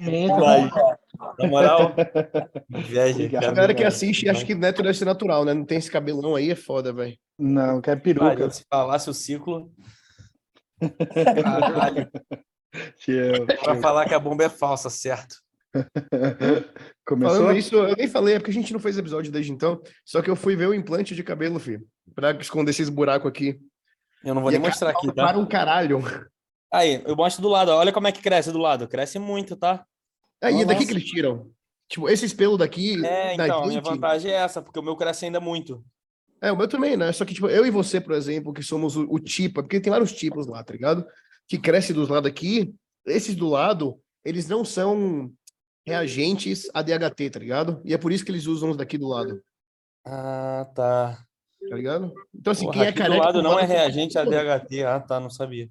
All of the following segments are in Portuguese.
Vai. Na moral, cara. A galera que assiste acha que neto deve ser natural, né? Não tem esse cabelão aí, é foda, velho. Não, quer Olha, peruca. se falasse o ciclo. Caralho, pra falar que a bomba é falsa, certo? Começou? Falando isso, eu nem falei, é porque a gente não fez episódio desde então. Só que eu fui ver o implante de cabelo, filho. Pra esconder esses buracos aqui. Eu não vou E nem é mostrar aqui, tá? Para um caralho. Aí, eu mostro do lado. Olha como é que cresce do lado. Cresce muito, tá? Aí, é daqui Nossa. que eles tiram. Tipo, esse espelho daqui. É, da então, a minha gente- vantagem é essa, porque o meu cresce ainda muito. É, o meu também, né? Só que, tipo, eu e você, por exemplo, que somos o, o tipo, porque tem vários tipos lá, tá ligado? Que cresce dos lados aqui, esses do lado, eles não são reagentes a DHT, tá ligado? E é por isso que eles usam os daqui do lado, Ah, tá. tá ligado? Então, assim, Porra, quem é careca. do lado não é reagente a DHT. Ah, tá, não sabia.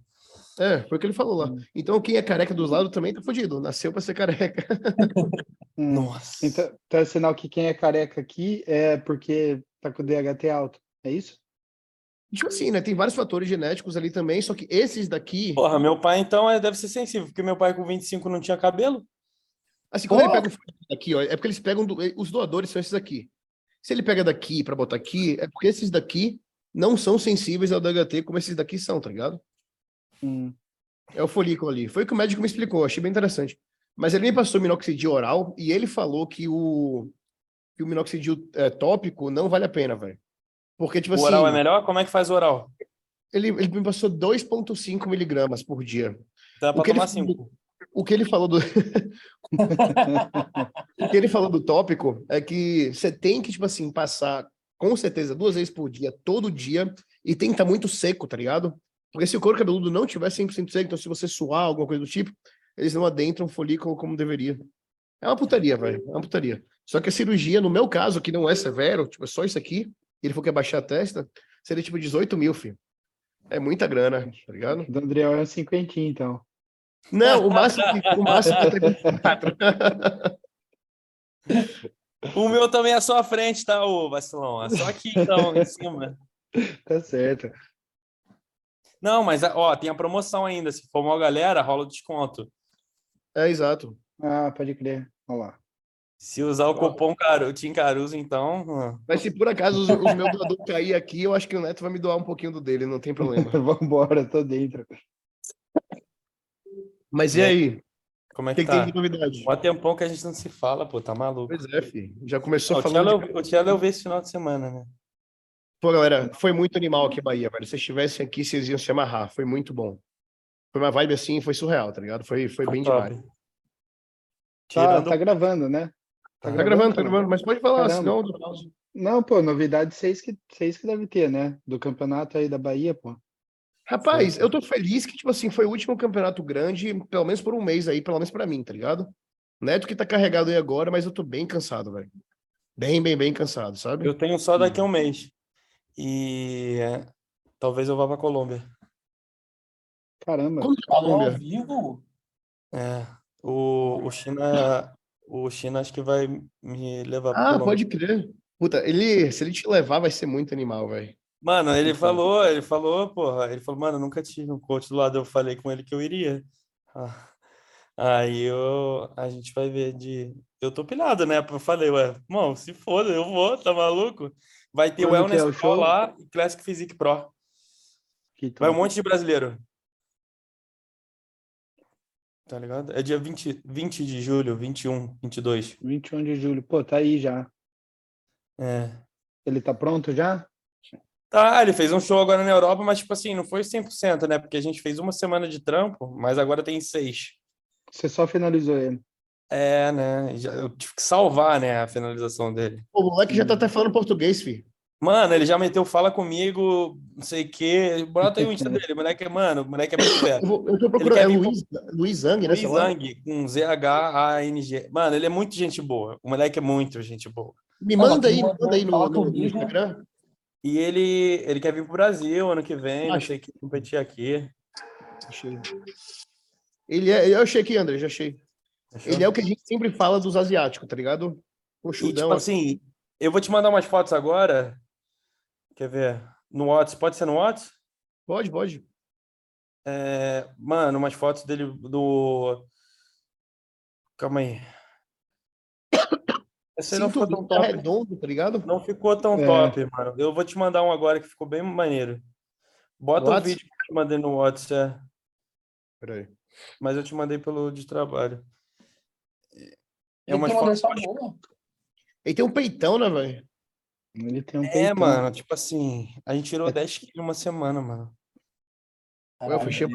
É, foi o que ele falou lá. Hum. Então, quem é careca dos lados também tá fudido. Nasceu pra ser careca. Nossa. Então, então é sinal que quem é careca aqui é porque tá com o DHT alto. É isso? Tipo assim, né? Tem vários fatores genéticos ali também, só que esses daqui. Porra, meu pai então é, deve ser sensível, porque meu pai com 25 não tinha cabelo. Assim, quando ele Porra! pega o daqui, ó, é porque eles pegam. do- os doadores são esses aqui. Se ele pega daqui pra botar aqui, é porque esses daqui não são sensíveis ao DHT como esses daqui são, tá ligado? Hum. É o folículo ali. Foi o que o médico me explicou, achei bem interessante. Mas ele me passou minoxidil oral e ele falou que o, que o minoxidil é, tópico não vale a pena, velho. Porque, tipo O assim, oral é melhor? Como é que faz o oral? ele, ele me passou 2,5 miligramas por dia. Dá O pra tomar falou- 5. O que ele falou do. o que ele falou do tópico é que você tem que, tipo assim, passar com certeza duas vezes por dia, todo dia, e tem que estar muito seco, tá ligado? Porque se o couro cabeludo não tiver 100% seco, então se você suar, alguma coisa do tipo, eles não adentram o folículo como deveria. É uma putaria, velho. É uma putaria. Só que a cirurgia, no meu caso, que não é severo, tipo, é só isso aqui, e ele for que abaixar a testa, seria tipo 18 mil, filho. É muita grana, tá ligado? Do Andriel é um cinquentinho, então. Não, o máximo, que- o máximo é 34. O meu também é só a frente, tá, ô vacilão? É só aqui, então, em cima. Tá certo. Não, mas, ó, tem a promoção ainda. Se for uma galera, rola o desconto. É, exato. Ah, pode crer. Olha lá. Se usar o cupom Caru, Tim Caruso, então. ah, Mas se por acaso os, os meus doadores cair aqui, eu acho que o Neto vai me doar um pouquinho do dele, não tem problema. Vambora, tô dentro. Mas e aí? Como O é que, que que tem tá? de novidade? Mó tempão que a gente não se fala, pô, tá maluco. Pois é, filho. Já começou Ó, O falando. De... Eu vi esse final de semana, né? Pô, galera, foi muito animal aqui em Bahia, velho. Se vocês estivessem aqui, vocês iam se amarrar. Foi muito bom. Foi uma vibe assim, foi surreal, tá ligado? Foi, foi bem Top. demais. Tá, Tirando. tá gravando, né? Tá Tá gravando, tá gravando, mas pode falar, Caramba. senão. Não, pô, novidade seis que, seis que deve ter, né? Do campeonato aí da Bahia, pô. Rapaz, Sim. eu tô feliz que, tipo assim, foi o último campeonato grande, pelo menos por um mês aí, pelo menos pra mim, tá ligado? Neto que tá carregado aí agora, mas eu tô bem cansado, velho. Bem, bem, bem cansado, sabe? Eu tenho só daqui a um mês. E é, talvez eu vá pra Colômbia. Caramba. Como que é a Falou ao Colômbia? vivo? É, o, o China, o China acho que vai me levar pra Ah, Colômbia. pode crer. Puta, ele, se ele te levar, vai ser muito animal, velho. Mano, ele falou, ele falou, porra, ele falou, mano, eu nunca tive um coach do lado, eu falei com ele que eu iria. Ah, Aí eu, a gente vai ver de. Eu tô pilhado, né? Eu falei, ué, mano, se foda, eu vou, tá maluco? Vai ter o Quando é Wellness o Pro show? lá e Classic Physique Pro. Que Vai um monte de brasileiro. Tá ligado? É dia 20, 20 de julho, 21, 22. 21 de julho. Pô, tá aí já. É. Ele tá pronto já? Tá, ele fez um show agora na Europa, mas, tipo assim, não foi 100%, né? Porque a gente fez uma semana de trampo, mas agora tem seis. Você só finalizou ele. É, né? Já- eu tive que salvar, né, a finalização dele. Pô, o moleque já tá até falando português, filho. Mano, ele já meteu fala comigo, não sei o quê. Bota aí o Insta dele. O moleque é, mano, o moleque é muito Eu, fera. vou, eu tô procurando. É vir Luiz, Luiz Zang, né? Luiz sei. Zang, com Z-H-A-N-G. Mano, ele é muito gente boa. O moleque é muito gente boa. Me Fala manda aí, me manda aí no, no- no. Instagram. E ele, ele quer vir pro Brasil ano que vem, não Acho. sei o que, competir aqui. Achei. Ele é, eu achei aqui, André, já achei. Fechou? Ele é o que a gente sempre fala dos asiáticos, tá ligado? E, Coxudão, tipo assim, eu vou te mandar umas fotos agora. Quer ver? No WhatsApp, pode ser no WhatsApp? Pode, pode. É, mano, umas fotos dele do. Calma aí. Esse aí não ficou tão tá top. redondo, tá ligado? Não ficou tão É. top, mano. Eu vou te mandar um agora que ficou bem maneiro. Bota o Whats? vídeo que eu te mandei no WhatsApp, Peraí. mas eu te mandei pelo de trabalho. É uma boa. Ele tem um peitão, né, velho? Ele tem um É, peitão. mano, tipo assim, a gente tirou É. 10 quilos em uma semana, mano. Eu Caralho, fechei.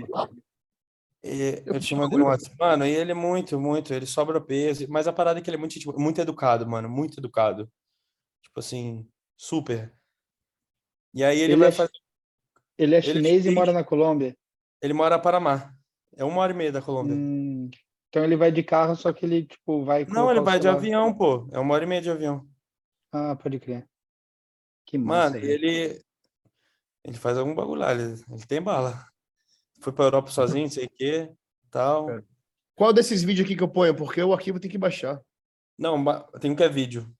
E Eu eu te fiz mandei no bagulho. WhatsApp. Mano, e ele é muito, muito, ele sobra peso. Mas a parada é que ele é muito, tipo, muito educado, mano, muito educado. Tipo assim, super. E aí ele, Ele vai é- fazer. Ele é Ele chinês e fez- mora na Colômbia. Ele mora em Paramá. É uma hora e meia da Colômbia. Hum, então ele vai de carro, só que ele, tipo, vai. Não, ele vai de avião, pô. É uma hora e meia de avião. Ah, pode crer. Que massa. Mano, ele. Ele faz algum bagulho lá, ele, ele tem bala. Foi pra Europa sozinho, não sei o quê, tal. É. Qual desses vídeos aqui que eu ponho? Porque o arquivo tem que baixar. Não, tem um que é vídeo.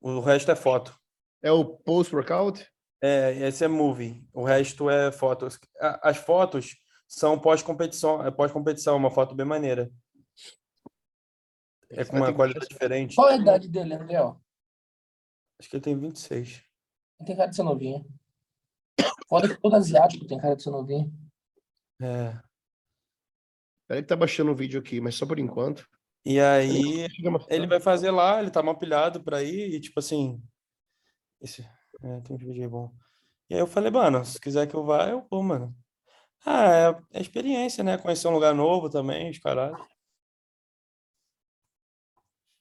O resto é foto. É o post-workout? É, esse é movie. O resto é fotos. As fotos são pós-competição, é pós-competição, uma foto bem maneira. É com uma qualidade diferente. Qual é a idade dele, André? Acho que ele tem 26. Ele tem cara de ser novinho. Foda que todo asiático tem cara de ser novinho. É. Ele tá baixando o vídeo aqui, mas só por enquanto. E aí ele vai fazer lá, ele tá mal pilhado pra ir, e tipo assim. Esse, é, tem um vídeo aí bom. E aí eu falei, mano, se quiser que eu vá, eu vou, mano. Ah, é, é experiência, né? Conhecer um lugar novo também, os caralho.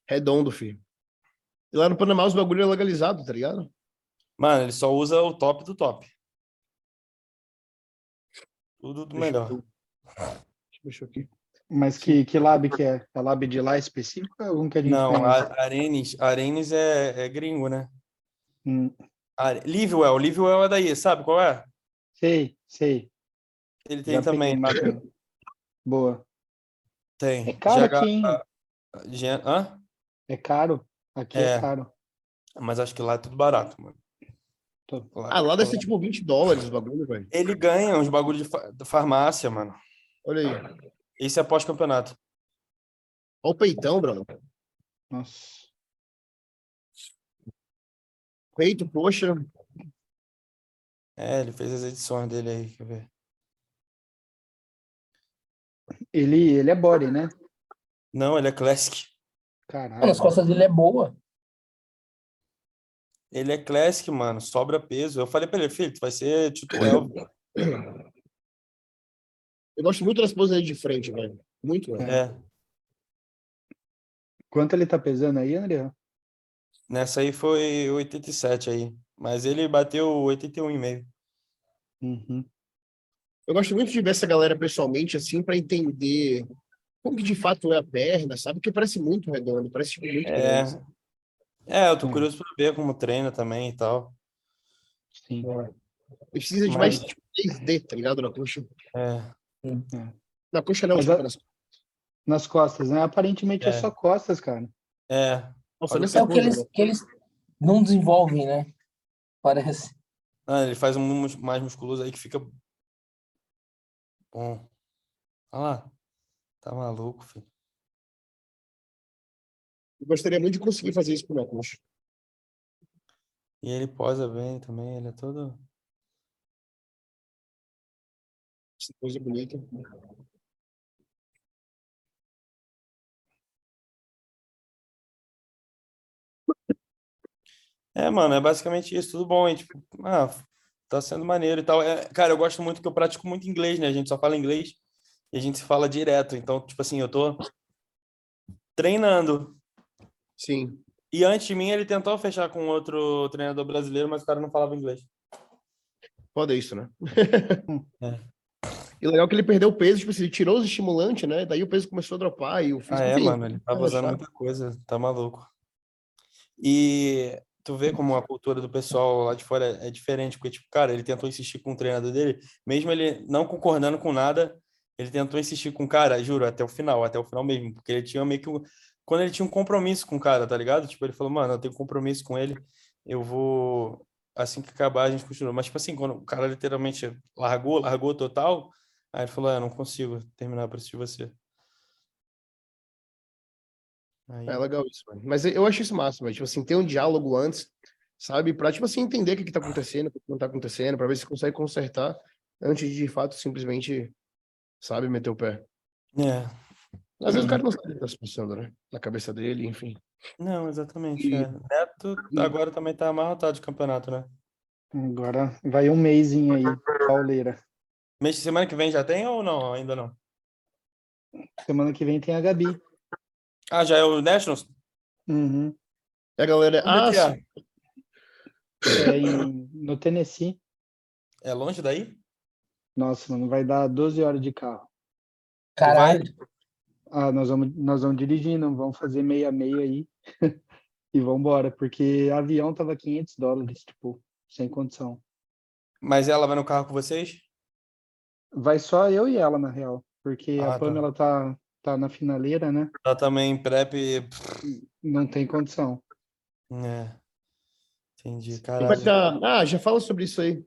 Redondo, filho. E lá no Panamá os bagulho é legalizado, tá ligado? Mano, ele só usa o top do top. Tudo do melhor. Deixa eu mexer aqui. Mas que, que lab que é? É lab de lá específico ou algum que a gente Não, a Arenes, Arenes é, é gringo, né? Hum, Are... Livewell, Livewell é daí, sabe qual é? sei, sei. Ele tem Já também. peguei. Boa. Tem. É caro GH aqui, hein? Hã? É caro. Aqui é, É. caro. Mas acho que lá é tudo barato, mano. Lá- Ah, lá deve ser tipo 20 dólares o bagulho, velho. Ele ganha uns bagulho de fa- da farmácia, mano. Olha aí. Esse é pós-campeonato. Olha o peitão, Bruno. Nossa. Peito, poxa. É, ele fez as edições dele aí, quer ver? Ele, ele é body, né? Não, ele é classic. Caralho. Mano, as costas dele é boa. Ele é classic, mano. Sobra peso. Eu falei pra ele, filho, tu vai ser titular. Eu gosto muito das poses aí de frente, velho. Muito, velho. É. Quanto ele tá pesando aí, André? Nessa aí foi 87 aí. Mas ele bateu 81,5. Uhum. Eu gosto muito de ver essa galera pessoalmente, assim, pra entender como que de fato é a perna, sabe? Porque parece muito redondo, parece tipo, muito É. grande. É, eu tô Hum. curioso pra ver como treina também e tal. Sim. Precisa de Mas- mais tipo, 3D, tá ligado? Na coxa. É. Na coxa não, Mas tipo, nas- Nas costas, né? Aparentemente é, É. só costas, cara. É. Nossa, É o que eles, que eles não desenvolvem, né? Parece. Ah, ele faz um mus- mais musculoso aí que fica bom. Olha lá. Tá maluco, filho. Eu gostaria muito de conseguir fazer isso com minha coxa. E ele posa bem também, ele é todo. Essa coisa bonita. É, mano, é basicamente isso, tudo bom. E, tipo, ah, tá sendo maneiro e tal. É, cara, eu gosto muito que eu pratico muito inglês, né? A gente só fala inglês e a gente se fala direto. Então, tipo assim, eu tô treinando. Sim. E antes de mim, ele tentou fechar com outro treinador brasileiro, mas o cara não falava inglês. Foda isso, né? É. E o legal é que ele perdeu peso, tipo assim, ele tirou os estimulantes, né? Daí o peso começou a dropar e o físico... Ah, é, mano, ele tava usando sabe? muita coisa, tá maluco. E tu vê como a cultura do pessoal lá de fora é, é diferente, porque, tipo, cara, ele tentou insistir com o treinador dele, mesmo ele não concordando com nada, ele tentou insistir com o cara, juro, até o final, até o final mesmo, porque ele tinha meio que. um- Quando ele tinha um compromisso com o cara, tá ligado? Tipo, ele falou, mano, eu tenho compromisso com ele, eu vou. Assim que acabar, a gente continua. Mas, tipo assim, quando o cara literalmente largou, largou total, aí ele falou, é, eu não consigo terminar por assistir você. Aí, É legal isso, mano. Mas eu acho isso mas, tipo assim, ter um diálogo antes, sabe? Pra, tipo assim, entender o que que tá acontecendo, o que não tá acontecendo, pra ver se consegue consertar antes de, de fato, simplesmente, sabe, meter o pé. é. Às vezes o cara não sabe o que tá se passando, né? Na cabeça dele, enfim. Não, exatamente. E- é. Neto agora também tá amarrotado de campeonato, né? Agora vai um mêsinho aí, pauleira. Mês de semana que vem já tem ou não? Ainda não. Semana que vem tem a Gabi. Ah, já é o Nationals? Uhum. E a galera, Onde ah, é é? É em- no Tennessee. É longe daí? Nossa, mano, vai dar 12 horas de carro. Caralho. Ah, nós vamos, nós vamos dirigindo, vamos fazer meia meia aí e vamos embora, porque avião tava 500 dólares, tipo, sem condição. Mas ela vai no carro com vocês? Vai só eu e ela, na real, porque Ah, a tá. Pamela tá, tá na finaleira, né? Ela também prep. Não tem condição. É. Entendi, caralho. tá? Ah, já fala sobre isso aí.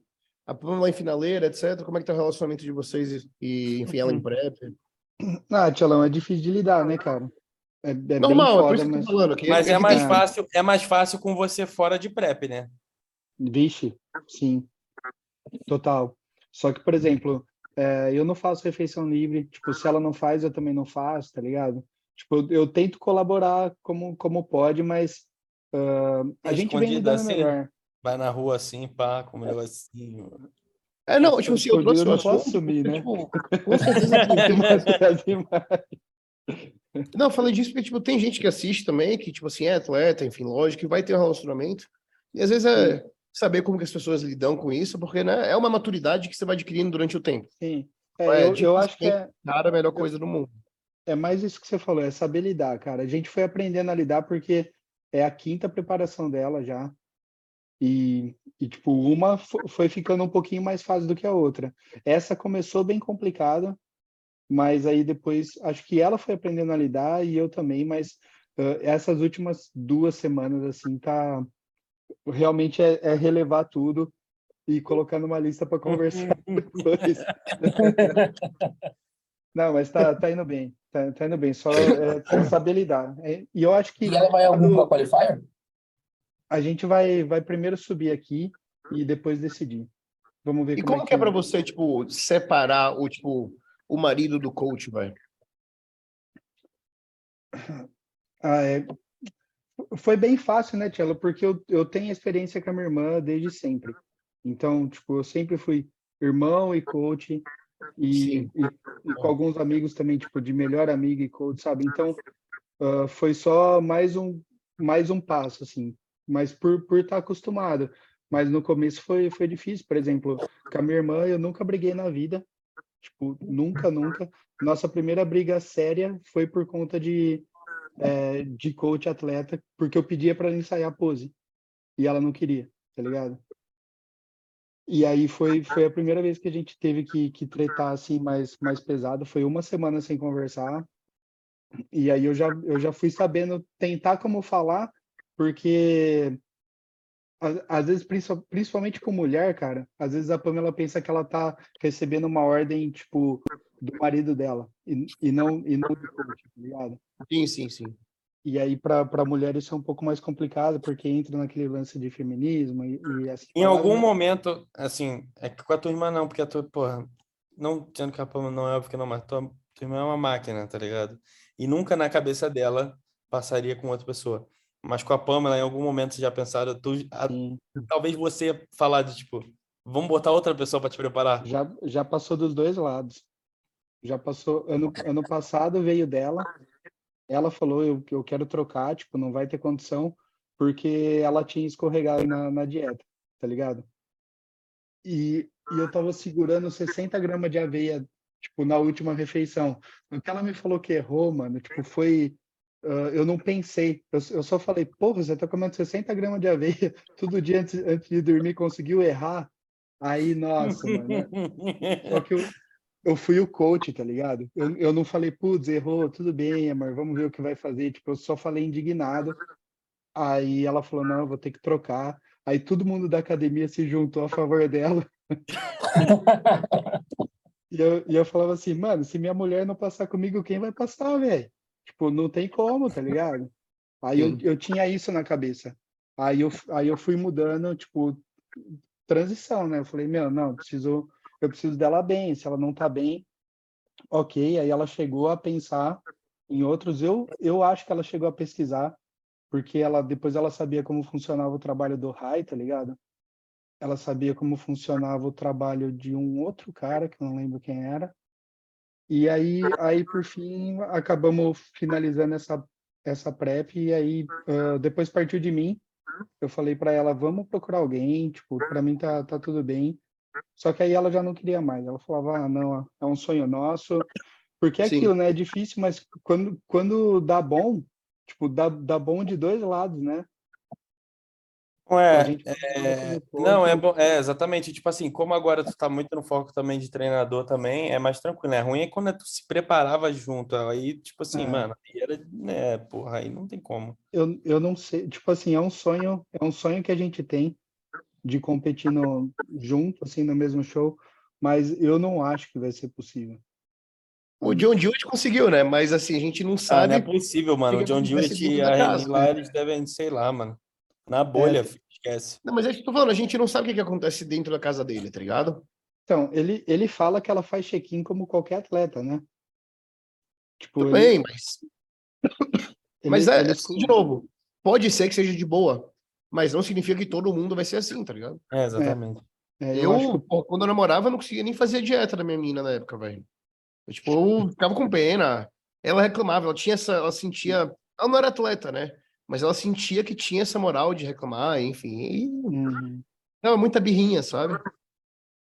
A Pamela em finaleira, etc. Como é que tá o relacionamento de vocês e, e, enfim, ela em prep? Ah, Tchalão, é difícil de lidar, né, cara? É, é Normal, é por isso que eu mas... tô falando. Que, Mas que é mais fácil, é mais fácil com você fora de prep, né? Vixe, sim. Total. Só que, por exemplo, é, eu não faço refeição livre. Tipo, se ela não faz, eu também não faço, tá ligado? Tipo, eu, eu tento colaborar como, como pode, mas ah, a É gente vem lidando assim? melhor. Vai na rua assim, pá, com um negocinho. É, não, tipo assim, eu trouxe eu o não assunto, posso sumir, né? tipo, com certeza é assim, Não, eu falei disso porque, tipo, tem gente que assiste também, que, tipo assim, é atleta, enfim, lógico, que vai ter um relacionamento. E às vezes é saber como que as pessoas lidam com isso, porque, né, é uma maturidade que você vai adquirindo durante o tempo. Sim. É, É, eu, tipo eu acho que assim, é, Cara, a melhor coisa do mundo. é mais isso que você falou, é saber lidar, cara. A gente foi aprendendo a lidar porque é a quinta preparação dela já. E, e tipo, uma fo- foi ficando um pouquinho mais fácil do que a outra. Essa começou bem complicada, mas aí depois acho que ela foi aprendendo a lidar e eu também, mas ah, essas últimas duas semanas, assim, tá. Realmente é, é relevar tudo e colocar numa lista para conversar depois. Não, mas tá, tá indo bem. Tá, tá indo bem. Só é, saber lidar. É, e eu acho que E ela vai algum quando qualifier? A gente vai, vai primeiro subir aqui e depois decidir. Vamos ver E como, como que é pra você, tipo, separar o, tipo, o marido do coach, velho? Ah, é, Foi bem fácil, né, Tchela? Porque eu, eu tenho experiência com a minha irmã desde sempre. Então, tipo, eu sempre fui irmão e coach, e, e, e com alguns amigos também, tipo, de melhor amigo e coach, sabe? Então, ah, foi só mais um, mais um passo, assim. Mas por por estar acostumado. Mas no começo foi, foi difícil. Por exemplo, com a minha irmã, eu nunca briguei na vida. Tipo, nunca, nunca. Nossa primeira briga séria foi por conta de, é, de coach atleta, porque eu pedia para ela ensaiar pose e ela não queria, tá ligado? E aí foi, foi a primeira vez que a gente teve que, que tretar assim mais, mais pesado. Foi uma semana sem conversar. E aí eu já, eu já fui sabendo tentar como falar, porque às vezes, principal- principalmente com mulher, cara, às vezes a Pamela pensa que ela tá recebendo uma ordem, tipo, do marido dela, e, e não e não ligado? Sim, sim, sim. E aí, para mulher, isso é um pouco mais complicado, porque entra naquele lance de feminismo e, e assim. Em algum momento, assim, é que com a tua irmã não, porque a tua, porra, não dizendo que a Pamela não é óbvio que não, mas tua, tua irmã é uma máquina, tá ligado? E nunca na cabeça dela passaria com outra pessoa. Mas com a Pamela, em algum momento, você já pensaram, tu, a- talvez você falar de tipo, vamos botar outra pessoa para te preparar. já, já passou dos dois lados. Já passou. Ano, ano passado veio dela. Ela falou: eu, eu quero trocar, tipo, não vai ter condição, porque ela tinha escorregado na, na dieta, tá ligado? E, e eu tava segurando 60 gramas de aveia, tipo, na última refeição. O que ela me falou que errou, mano, tipo, foi. Ah, eu não pensei, eu, eu só falei, porra, você tá comendo 60 gramas de aveia todo dia antes, antes de dormir, conseguiu errar? Aí, nossa, mano. Só que eu, eu fui o coach, tá ligado? Eu, eu não falei, putz, errou, tudo bem, amor, vamos ver o que vai fazer. Tipo, eu só falei indignado. Aí ela falou, não, vou ter que trocar. Aí todo mundo da academia se juntou a favor dela. E eu, e eu falava assim, mano, se minha mulher não passar comigo, quem vai passar, velho? Tipo, não tem como, tá ligado? Aí eu, eu tinha isso na cabeça. Aí eu, aí eu fui mudando, tipo, transição, né? Eu falei, meu, não, preciso, eu preciso dela bem. Se ela não tá bem, ok. Aí ela chegou a pensar em outros. Eu, eu acho que ela chegou a pesquisar, porque ela depois ela sabia como funcionava o trabalho do Rai, tá ligado? Ela sabia como funcionava o trabalho de um outro cara, que eu não lembro quem era. E aí, aí por fim, acabamos finalizando essa, essa prep. E aí, ah, depois partiu de mim. Eu falei para ela, vamos procurar alguém, tipo, para mim tá, tá tudo bem. Só que aí ela já não queria mais. Ela falava, ah, não, é um sonho nosso. Porque é Sim. aquilo, né? É difícil, mas quando, quando dá bom, tipo, dá, dá bom de dois lados, né? Não A é, gente é, como não, é bom, é exatamente, tipo assim, como agora tu tá muito no foco também de treinador também, é mais tranquilo, né? Ruim é quando tu se preparava junto, aí, tipo assim, É. mano, aí era, né, porra, aí não tem como. eu, eu não sei, tipo assim, é um sonho, é um sonho que a gente tem de competir no, junto, assim, no mesmo show, mas eu não acho que vai ser possível. O John Jewett conseguiu, né? Mas assim, a gente não Ah, sabe. não é possível, mano, o John dentro e a Reni lá, eles devem, sei lá, mano, na bolha, É. esquece. Não, mas é isso que eu tô falando, a gente não sabe o que, que acontece dentro da casa dele, tá ligado? Então, ele, ele fala que ela faz check-in como qualquer atleta, né? Tipo, Tudo ele, bem, mas. ele- Mas é, ele- assim, de novo, pode ser que seja de boa, mas não significa que todo mundo vai ser assim, tá ligado? É, exatamente. é, Eu, eu acho que pô, quando eu namorava, eu não conseguia nem fazer dieta da minha menina na época, velho. Eu, Tipo, eu ficava com pena. Ela reclamava, ela tinha essa, ela sentia. Ela não era atleta, né? Mas ela sentia que tinha essa moral de reclamar, enfim. E Uhum. Não, é muita birrinha, sabe?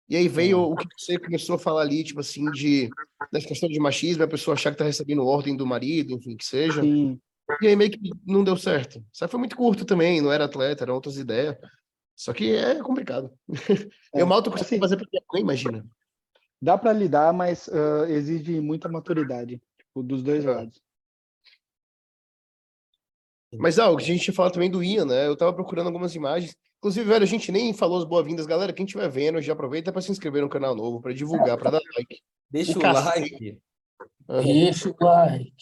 E aí veio o que você começou a falar ali, tipo assim, de dessa questão de machismo, a pessoa achar que tá recebendo ordem do marido, enfim, que seja. Sim, E aí meio que não deu certo. Sabe, foi muito curto também, não era atleta, eram outras ideias. Só que é complicado. É, Eu mal tô conseguindo assim- fazer mãe, imagina. dá para lidar, mas ah, exige muita maturidade, tipo, dos dois É. lados. Mas ah, o que a gente ia falar também do Ian, né? Eu tava procurando algumas imagens. Inclusive, velho, a gente nem falou as boas-vindas. Galera, quem estiver vendo, já aproveita para se inscrever no canal novo, para divulgar, para dar like. Deixa O o, like. Deixa o like.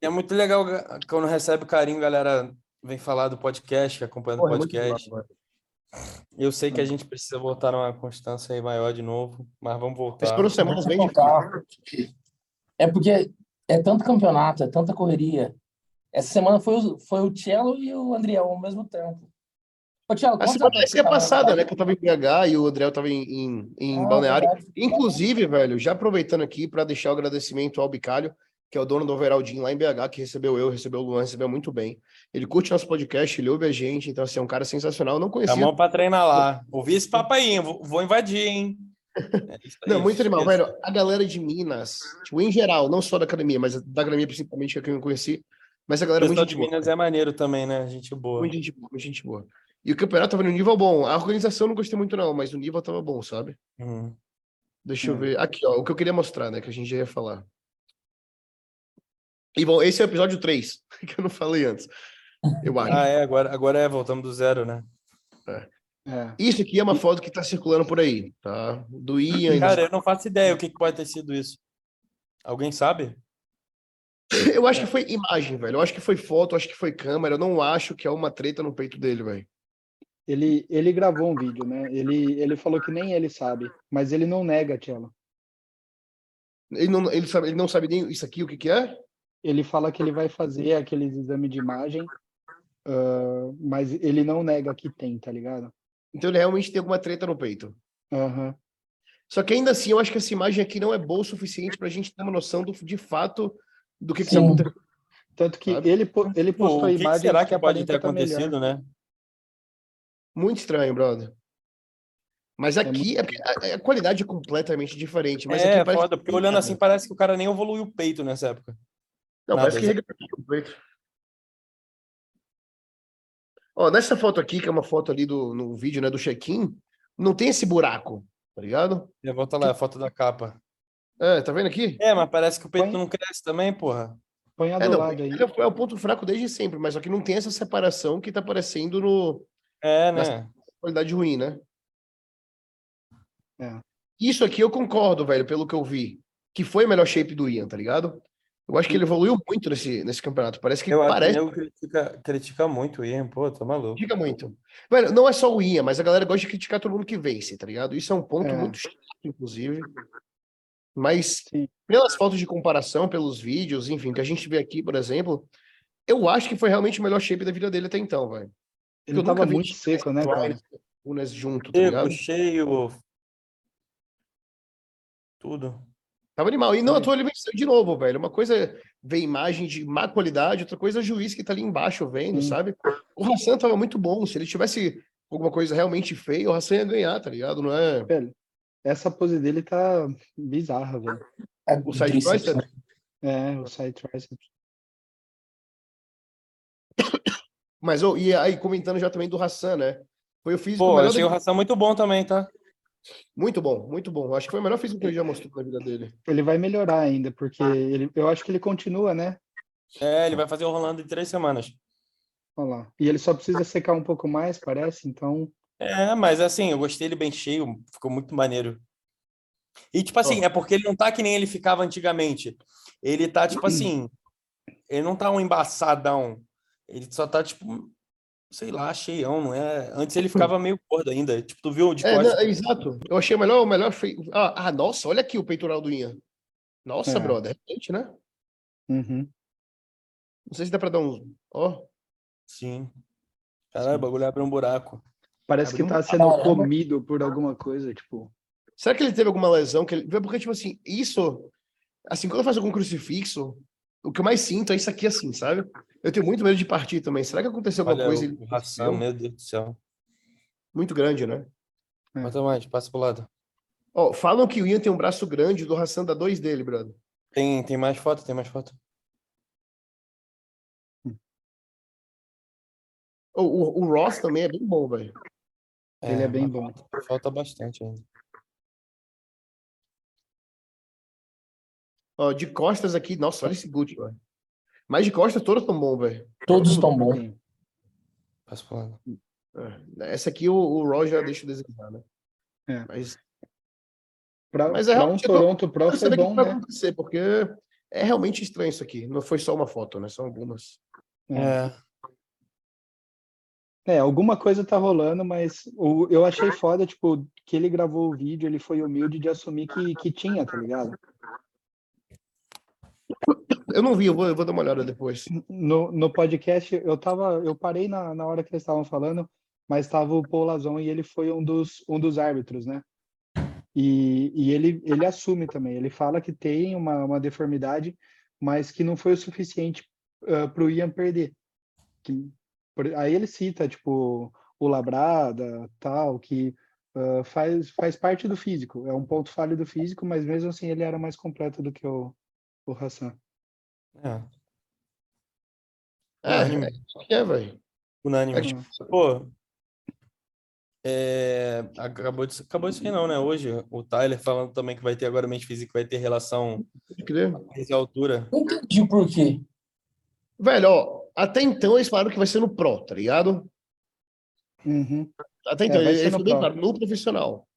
É muito legal ga- quando recebe carinho, galera vem falar do podcast, acompanhando o Porra, é muito podcast. velho. Eu sei que a gente precisa voltar numa constância aí maior de novo, mas vamos Mas voltar. semanas bem Vamos difíceis. voltar. É porque é tanto campeonato, é tanta correria. Essa semana foi o, foi o Cello e o Andriel ao mesmo tempo. Ô, Cello, A semana é tá- passada, né? Que eu tava em BH e o André tava em, em, em Ah, Balneário. verdade. Inclusive, velho, já aproveitando aqui para deixar o agradecimento ao Bicalho, que é o dono do Overaldinho lá em BH, que recebeu eu, recebeu o Luan, recebeu muito bem. Ele curte nosso podcast, ele ouve a gente, então assim, é um cara sensacional. Eu Não conhecia. Chamou pra treinar lá. Ouvi esse papo aí, hein? vou, vou invadir, hein? É Não, muito animal, velho. A galera de Minas, tipo, em geral, não só da academia, mas da academia principalmente, que é eu conheci, mas a O galera é muito de boa. Minas é maneiro também, né? Gente boa. Muito gente boa, muito gente boa. E o campeonato tava no nível bom. A organização eu não gostei muito, não, mas o nível tava bom, sabe? Uhum. Deixa eu Hum. ver. Aqui, ó, o que eu queria mostrar, né? Que a gente já ia falar. E bom, esse é o episódio 3, que eu não falei antes. Eu acho. Ah, é, agora, agora é, voltamos do zero, né? É. Isso aqui é uma foto que tá circulando por aí, tá? Do Ian. e Cara, eu não faço ideia o que, que pode ter sido isso. Alguém sabe? Eu acho que foi imagem, velho. Eu acho que foi foto, eu acho que foi câmera. Eu não acho que é uma treta no peito dele, velho. Ele, ele gravou um vídeo, né? Ele, ele falou que nem ele sabe, mas ele não nega, Cello. Ele não, ele, sabe, ele não sabe nem isso aqui, o que que é? Ele fala que ele vai fazer aqueles exames de imagem, ah, mas ele não nega que tem, tá ligado? Então ele realmente tem alguma treta no peito. Aham. Só que ainda assim, eu acho que essa imagem aqui não é boa o suficiente pra gente ter uma noção do, de fato do que, que aconteceu. Tanto que Sabe? ele, ele Pô, postou o que, que será que pode aparenta ter melhor. acontecido, né? Muito estranho, brother. Mas aqui muito é porque a, a qualidade é completamente diferente. Mas é, aqui parece foda, porque olhando assim parece que o cara nem evoluiu o peito nessa época. Não, nada, parece que regatou o peito. Ó, nessa foto aqui, que é uma foto ali do no vídeo, né, do check-in, não tem esse buraco, tá ligado? É, volta lá, a foto da capa. É, tá vendo aqui? É, mas parece que o peito Põe. não cresce também, porra. Põe a É, do não, lado aí. é, é o ponto fraco desde sempre, mas só que não tem essa separação que tá aparecendo no É, né? qualidade ruim, né? É. Isso aqui eu concordo, velho, pelo que eu vi, que foi o melhor shape do Ian, tá ligado? Eu acho que ele evoluiu muito nesse, nesse campeonato. Parece que Eu parece eu critica, critica muito o Ian, pô, tá maluco. Diga muito. Velho, não é só o Ian, mas a galera gosta de criticar todo mundo que vence, tá ligado? Isso é um ponto É. muito chato, inclusive. Mas Sim. pelas fotos de comparação, pelos vídeos, enfim, que a gente vê aqui, por exemplo, eu acho que foi realmente o melhor shape da vida dele até então, velho. Ele Eu nunca tava vi muito seco, né, cara? Unas junto, tá ligado? Cheio. Tudo. Tava animal. E não Sim. ele venceu de novo, velho. Uma coisa é ver imagem de má qualidade, outra coisa é o juiz que tá ali embaixo vendo, Sim. sabe? O Hassan tava muito bom. Se ele tivesse alguma coisa realmente feia, o Hassan ia ganhar, tá ligado? Não é. Velho, essa pose dele tá bizarra, velho. É, O side tricep? É, o side triceps. Mas, ô, e aí, comentando já também do Hassan, né? Foi o físico Pô, melhor achei o. Ração muito bom também, tá? Muito bom, muito bom. Acho que foi o melhor físico que ele já mostrou na vida dele. Ele vai melhorar ainda, porque ele, eu acho que ele continua, né? É, ele vai fazer o Rolando em três semanas. Olha lá. E ele só precisa secar um pouco mais, parece, então. É, mas assim, eu gostei ele bem cheio, ficou muito maneiro. E tipo assim, é porque ele não tá que nem ele ficava antigamente. Ele tá tipo assim, ele não tá um embaçadão. Ele só tá tipo, sei lá, cheião, não é? Antes ele ficava meio gordo ainda. Tipo, tu viu de É, costas? não, é exato. Eu achei o melhor, o melhor feio. Ah, ah, nossa, olha aqui o peitoral do Ian. Nossa, É. brother, é quente, né? Uhum. Não sei se dá pra dar um. Ó, Sim. Caralho, o bagulho abre um buraco. Parece que tá sendo comido por alguma coisa, tipo. será que ele teve alguma lesão? Que ele... Porque, tipo assim, isso. Assim, quando eu faço algum crucifixo, o que eu mais sinto é isso aqui, assim, sabe? Eu tenho muito medo de partir também. Será que aconteceu alguma Olha coisa? o, o ração, meu Deus do céu. Muito grande, né? É. Bota mais, passa pro lado. Ó, falam que o Ian tem um braço grande, do Hassan dá dois dele, brother. Tem, tem mais foto, tem mais foto. O, o, o Ross também é bem bom, velho. Ele é bem bom. Falta, bastante ainda. Ó, de costas aqui, nossa, olha esse Gucci, velho. Mas de costas todos tão bom, velho. Todos estão pro lado. É, Essa aqui o, o Raw já deixa o desejar, né? É. Mas Pra, Mas é pra um eu Toronto Pro foi que bom, né? acontecer, porque é realmente estranho isso aqui. Não foi só uma foto, né? São algumas. É. É, alguma coisa tá rolando, mas o, eu achei foda, tipo, que ele gravou o vídeo, ele foi humilde de assumir que, que tinha, tá ligado? Eu não vi, eu vou, eu vou dar uma olhada depois. No, no podcast, eu tava, eu parei na, na hora que eles estavam falando, mas tava o Paul Lazon e ele foi um dos, um dos árbitros, né? E, e ele, ele assume também, ele fala que tem uma, uma deformidade, mas que não foi o suficiente para o Ian perder. Que, aí ele cita, tipo, o Labrada, tal, que ah, faz, faz parte do físico, é um ponto falho do físico, mas mesmo assim ele era mais completo do que o, o Hassan. é. É, Unânime. é, isso que é, velho. Unânime. É que, Pô, é, acabou de, acabou de sair não, né? Hoje, o Tyler falando também que vai ter agora mente física, vai ter relação de altura. Não entendi por quê. Velho, ó, até então eles falaram que vai ser no Pro, tá ligado? Uhum. Até É, então, vai eles bem Pro. claro, no profissional.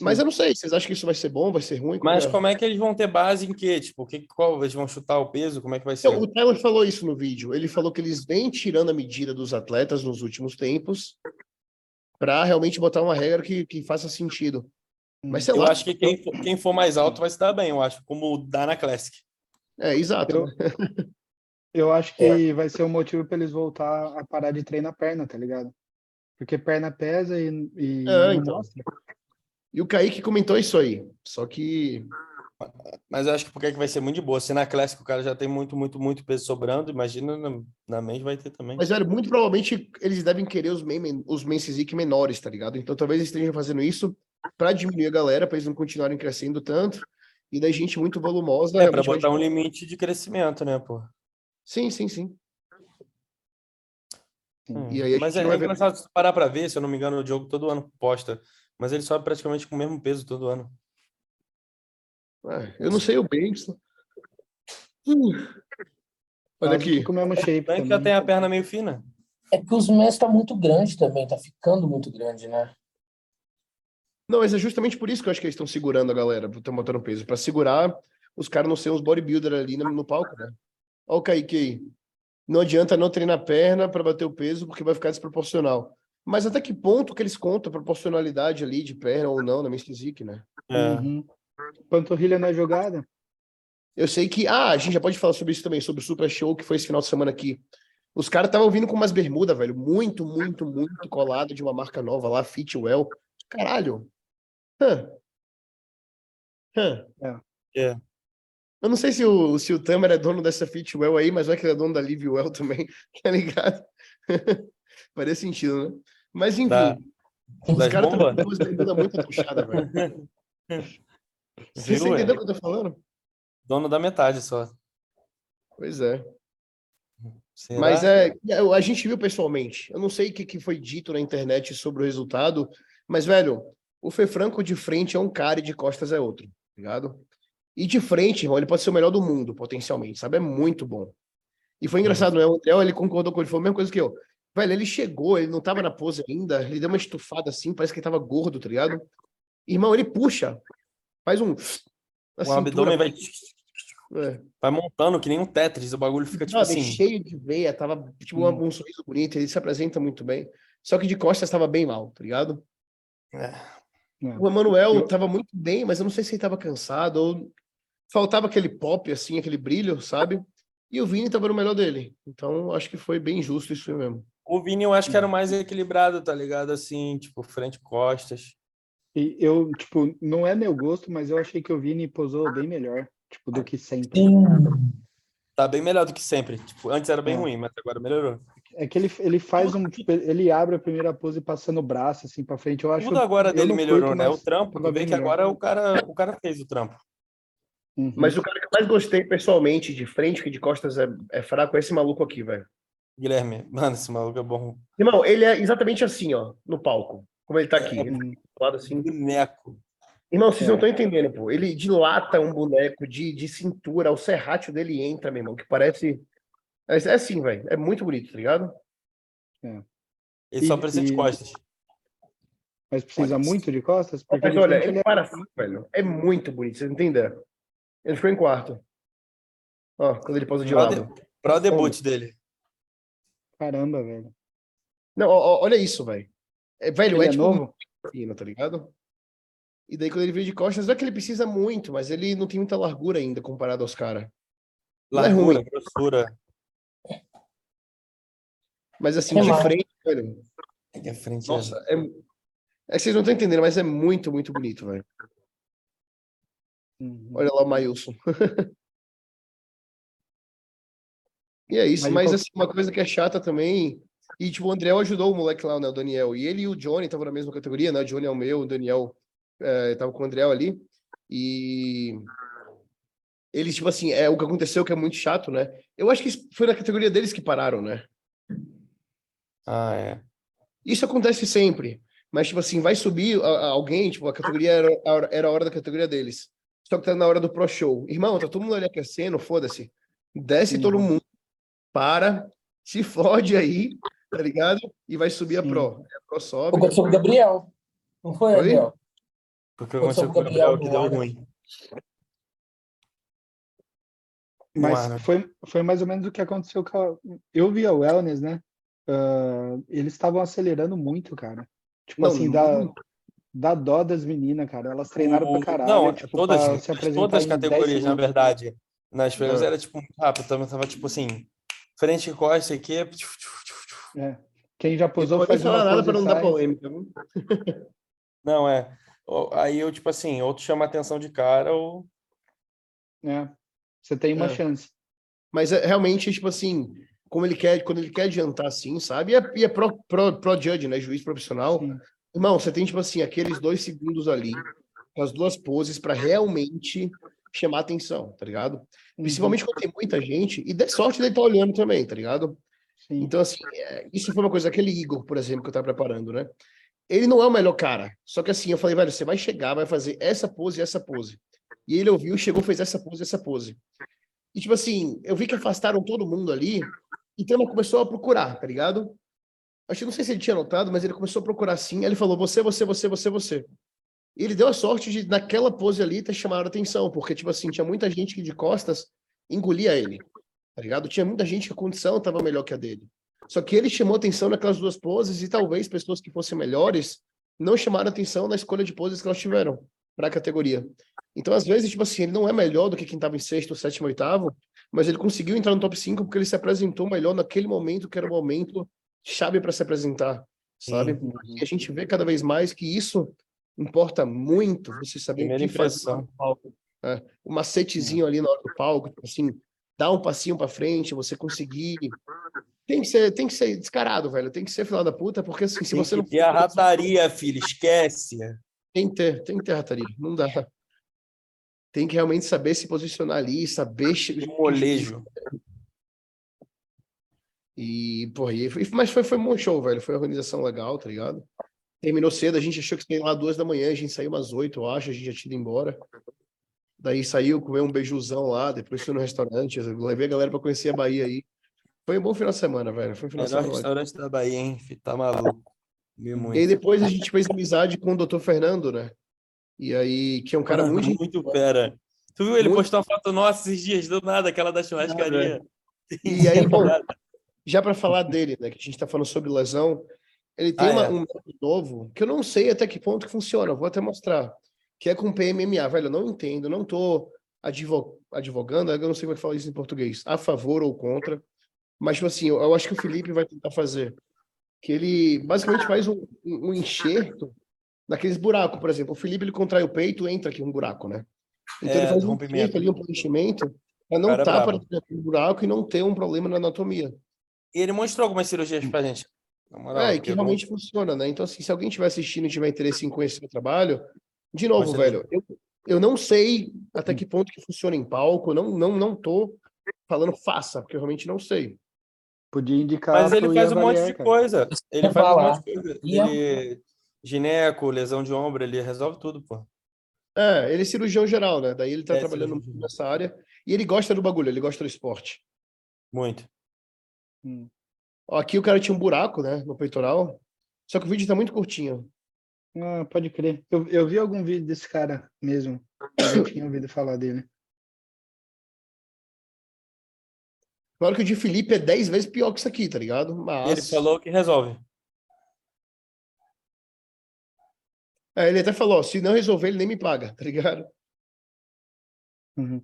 Mas eu não sei, vocês acham que isso vai ser bom, vai ser ruim? Como Mas é? como é que eles vão ter base em quê? Tipo, que, qual, eles vão chutar o peso? Como é que vai ser? Então, o Tyler falou isso no vídeo. Ele falou que eles vêm tirando a medida dos atletas nos últimos tempos para realmente botar uma regra que, que faça sentido. Mas sei Eu lá. acho que quem for, quem for mais alto vai se dar bem, eu acho, como dá na Classic. É, exato. Eu-? Eu acho que vai ser um motivo para eles voltar a parar de treinar perna, tá ligado? Porque perna pesa e, e É, não então. mostra. E o Kaique comentou isso aí. Só que. Mas eu acho que porque que vai ser muito de boa. Se na Classic o cara já tem muito, muito, muito peso sobrando, imagina na, na Men's vai ter também. Mas, velho, muito provavelmente eles devem querer os main, os main physique menores, tá ligado? Então talvez eles estejam fazendo isso para diminuir a galera, para eles não continuarem crescendo tanto. E daí gente muito volumosa. É, pra realmente vai- botar um limite de crescimento, né, pô? Sim, sim, sim. Sim. E aí Mas é, vai ver- engraçado se parar pra ver, se eu não me engano, o Diogo todo ano posta. Mas ele sobe praticamente com o mesmo peso todo ano. É, eu não sei o Benson. Hum. Olha aqui. que Com o mesmo shape Não é que já tem a perna meio fina. É que os meses tá muito grande também, tá ficando muito grande, né? Não, mas é justamente por isso que eu acho que eles estão segurando a galera, estão botando peso, para segurar os caras não serem uns bodybuilder ali no, no palco, né? Olha o Kaique aí. Não adianta não treinar a perna para bater o peso, porque vai ficar desproporcional. Mas até que ponto que eles contam a proporcionalidade ali de perna ou não na. Physique, né? É. Uhum. Panturrilha na jogada. Eu sei que. Ah, a gente já pode falar sobre isso também, sobre o Super Show que foi esse final de semana aqui. Os caras estavam vindo com umas bermudas, velho, muito, muito, muito colado de uma marca nova lá, Fitwell. Caralho. Hã. Hã. É. Eu não sei se o, se o Tamer é dono dessa Fitwell aí, mas vai que ele é dono da Livewell também, tá ligado? Faria sentido, né? Mas enfim, Da- os caras bombas? estão muito puxadas, velho. Você, é? entendeu o que eu tô falando? Dono da metade só. Pois é. Será? Mas é, a gente viu pessoalmente. Eu não sei o que, que foi dito na internet sobre o resultado, mas, velho, o Fê Franco de frente é um cara e de costas é outro, tá ligado? E de frente, irmão, ele pode ser o melhor do mundo, potencialmente, sabe? É muito bom. E foi engraçado, né? O André, ele concordou com ele, falou a mesma coisa que eu. Velho, ele chegou, ele não tava na pose ainda, ele deu uma estufada assim, parece que ele tava gordo, tá ligado? Irmão, ele puxa, faz um. o cintura, abdômen vai, é. vai montando que nem um Tetris. O bagulho fica tipo Brother, assim. cheio de veia, tava tipo Hum. um sorriso bonito, ele se apresenta muito bem. Só que de costas estava bem mal, tá ligado? É. É. O Emanuel Eu- tava muito bem, mas eu não sei se ele tava cansado ou faltava aquele pop assim, aquele brilho, sabe? E o Vini tava no melhor dele. Então, acho que foi bem justo isso mesmo. O Vini eu acho que era o mais equilibrado, tá ligado? Assim, tipo, frente e costas. E eu, tipo, não é meu gosto, mas eu achei que o Vini posou bem melhor, tipo, do que sempre. Sim. Tá bem melhor do que sempre. Tipo, antes era bem É. ruim, mas agora melhorou. É que ele, ele faz um, tipo, ele abre a primeira pose passando o braço assim para frente. Eu acho Tudo agora dele melhorou, curto, né? O trampo, tava tu vê bem que melhor. agora o cara, o cara fez o trampo. Uhum. Mas o cara que eu mais gostei pessoalmente de frente, que de costas é, é fraco, é esse maluco aqui, velho. Guilherme, mano, esse maluco é bom. Irmão, ele é exatamente assim, ó, no palco. Como ele tá aqui. Ele Uhum. tá do lado assim. Boneco. Irmão, vocês É. não estão entendendo, pô. Ele dilata um boneco de, de cintura, o serrátil dele entra, meu irmão, que parece. É, é assim, velho. É muito bonito, tá ligado? Ele só E- precisa de e- costas. Mas precisa Olha, muito de costas? Porque Mas de olha, ele ele é- para assim, velho. É muito bonito, vocês entenderam? Ele ficou em quarto. Ó, quando ele pousa de Pra, lado. de- pra o debut dele. Caramba, velho. Não, ó, ó, olha isso, velho. É, velho, Ele é, é tipo novo? tá ligado? E daí quando ele veio de costas, não é que ele precisa muito, mas ele não tem muita largura ainda comparado aos caras. É Largura, ruim. grossura. Mas assim, É de frente, velho. É a frente Nossa, é. É que vocês não estão entendendo, mas é muito, muito bonito, velho. Uhum. Olha lá o Mailson. e é isso, Mas mas assim, uma coisa que é chata também. E tipo, o André ajudou o moleque lá, né, o Daniel. E ele e o Johnny estavam na mesma categoria, né? O Johnny é o meu, o Daniel eh, tava com o André ali. E eles, tipo assim, é o que aconteceu que é muito chato, né? Eu acho que foi na categoria deles que pararam, né? Ah, é. Isso acontece sempre. Mas, tipo assim, vai subir alguém, tipo, a categoria era, era a hora da categoria deles. Só que tá na hora do Pro Show. Irmão, tá todo mundo ali aquecendo, foda-se. Desce todo Uhum. mundo, para, se fode aí, tá ligado? E vai subir a Sim. Pro. Aí A Pro sobe. Aconteceu com o Gabriel. Não foi, Oi? Gabriel? Porque Aconteceu aconteceu com o Gabriel Gabriel que deu ruim. Mas Mano. foi, foi mais ou menos o que aconteceu com a... Eu vi a Wellness, né? Ah, eles estavam acelerando muito, cara. Tipo Não, assim, dá, muito. Dá dó das meninas, cara. Elas treinaram O- pra caralho. Não, tipo, todas, pra se apresentar todas as em 10 categorias, na verdade. Nas feiras É. era tipo muito rápido, também tava tipo assim, frente e costa aqui. É. Quem já Não posou pode faz falar nada pra não dar polêmica. Não, é. Aí eu, tipo assim, ou tu chama a atenção de cara, ou. É. Você tem uma É. chance. Mas é, realmente, tipo assim, como ele quer, quando ele quer adiantar assim, sabe? E é, e é pro, pro, pro judge, né? Juiz profissional. Sim. Irmão, você tem, tipo assim, aqueles dois segundos ali, com as duas poses, pra realmente chamar atenção, tá ligado? Principalmente quando tem muita gente, e dê sorte dele estar olhando também, tá ligado? Sim. Então, assim, é, isso foi uma coisa, aquele Igor, por exemplo, que eu tava preparando, né? Ele não é o melhor cara. Só que assim, eu falei, velho, você vai chegar, vai fazer essa pose e essa pose. E ele ouviu, chegou, fez essa pose essa pose. E, tipo assim, eu vi que afastaram todo mundo ali, então ele começou a procurar, tá ligado? Acho que não sei se ele tinha notado, mas ele começou a procurar assim. Aí ele falou: você, você, você, você, você. E ele deu a sorte de, naquela pose ali, ter chamado a atenção, porque, tipo assim, tinha muita gente que de costas engolia ele, tá ligado? Tinha muita gente que a condição estava melhor que a dele. Só que ele chamou atenção naquelas duas poses e talvez pessoas que fossem melhores não chamaram atenção na escolha de poses que elas tiveram para a categoria. Então, às vezes, tipo assim, ele não é melhor do que quem estava em sexto, sétimo, oitavo, mas ele conseguiu entrar no top 5 porque ele se apresentou melhor naquele momento, que era o momento chave para se apresentar, sabe? Sim. E a gente vê cada vez mais que isso importa muito, você saber Primeira o que fazer impressão. no palco. né? O macetezinho ali na hora do palco, tipo assim, dar um passinho para frente, você conseguir. Tem que ser, tem que ser descarado, velho. Tem que ser filho da puta, porque assim, se Tem você que não ter a rataria, filho, esquece. tem que ter, tem que ter rataria, não dá. Tem que realmente saber se posicionar ali, saber. molejo. E, porra, e foi- mas foi, foi um bom show, velho. Foi uma organização legal, tá ligado? Terminou cedo, a gente achou que ia lá duas da manhã, a gente saiu umas oito, eu acho, a gente já tinha ido embora. Daí saiu, comeu um beijuzão lá, depois foi no restaurante, levei a galera pra conhecer a Bahia aí. Foi um bom final de semana, velho. Foi um final de Melhor semana. restaurante da Bahia, hein? Tá maluco. Vi E aí muito. depois a gente fez amizade com o Dr. Fernando, né? E aí, que é um cara muito. muito fera. Tu viu ele Muito. postou uma foto nossa esses dias, do nada, aquela da churrascaria. E aí, bom, já para falar dele, né, que a gente está falando sobre lesão, ele tem Ah, uma- é. um método novo que eu não sei até que ponto que funciona, vou até mostrar, que é com PMMA, velho, eu não entendo, não tô advo- advogando, eu não sei como é que fala isso em português, a favor ou contra, mas, tipo assim, eu, eu acho que o Felipe vai tentar fazer, que ele basicamente faz um, um enxerto naqueles buracos, por exemplo, o Felipe, ele contrai o peito, entra aqui um buraco, né? Então É, ele faz um rompimento. ali, um preenchimento, para não estar brabo. aparecendo aquele buraco e não ter um problema na anatomia. E ele mostrou algumas cirurgias pra gente. Moral, É, e que realmente funciona, né? Então, assim, se alguém estiver assistindo e tiver interesse em conhecer o trabalho, de novo, Mostra velho, eu, eu não sei até que ponto que funciona em palco, não, não, não tô falando faça, porque eu realmente não sei. Podia indicar. Mas ele faz um monte de cara. coisa. Ele faz um monte de coisa. Ele... Gineco, lesão de ombro, ele resolve tudo, pô. É, ele é cirurgião geral, né? Daí ele tá É, trabalhando cirurgião. nessa área e ele gosta do bagulho, ele gosta do esporte. Muito. Hum. Aqui o cara tinha um buraco, né, no peitoral, só que o vídeo tá muito curtinho. Ah, pode crer. Eu, eu vi algum vídeo desse cara mesmo. Eu tinha ouvido falar dele. Claro que o de Felipe é 10 vezes pior que isso aqui, tá ligado? Mas... Ele falou que resolve. É, ele até falou, ó, se não resolver, ele nem me paga, tá ligado? Uhum.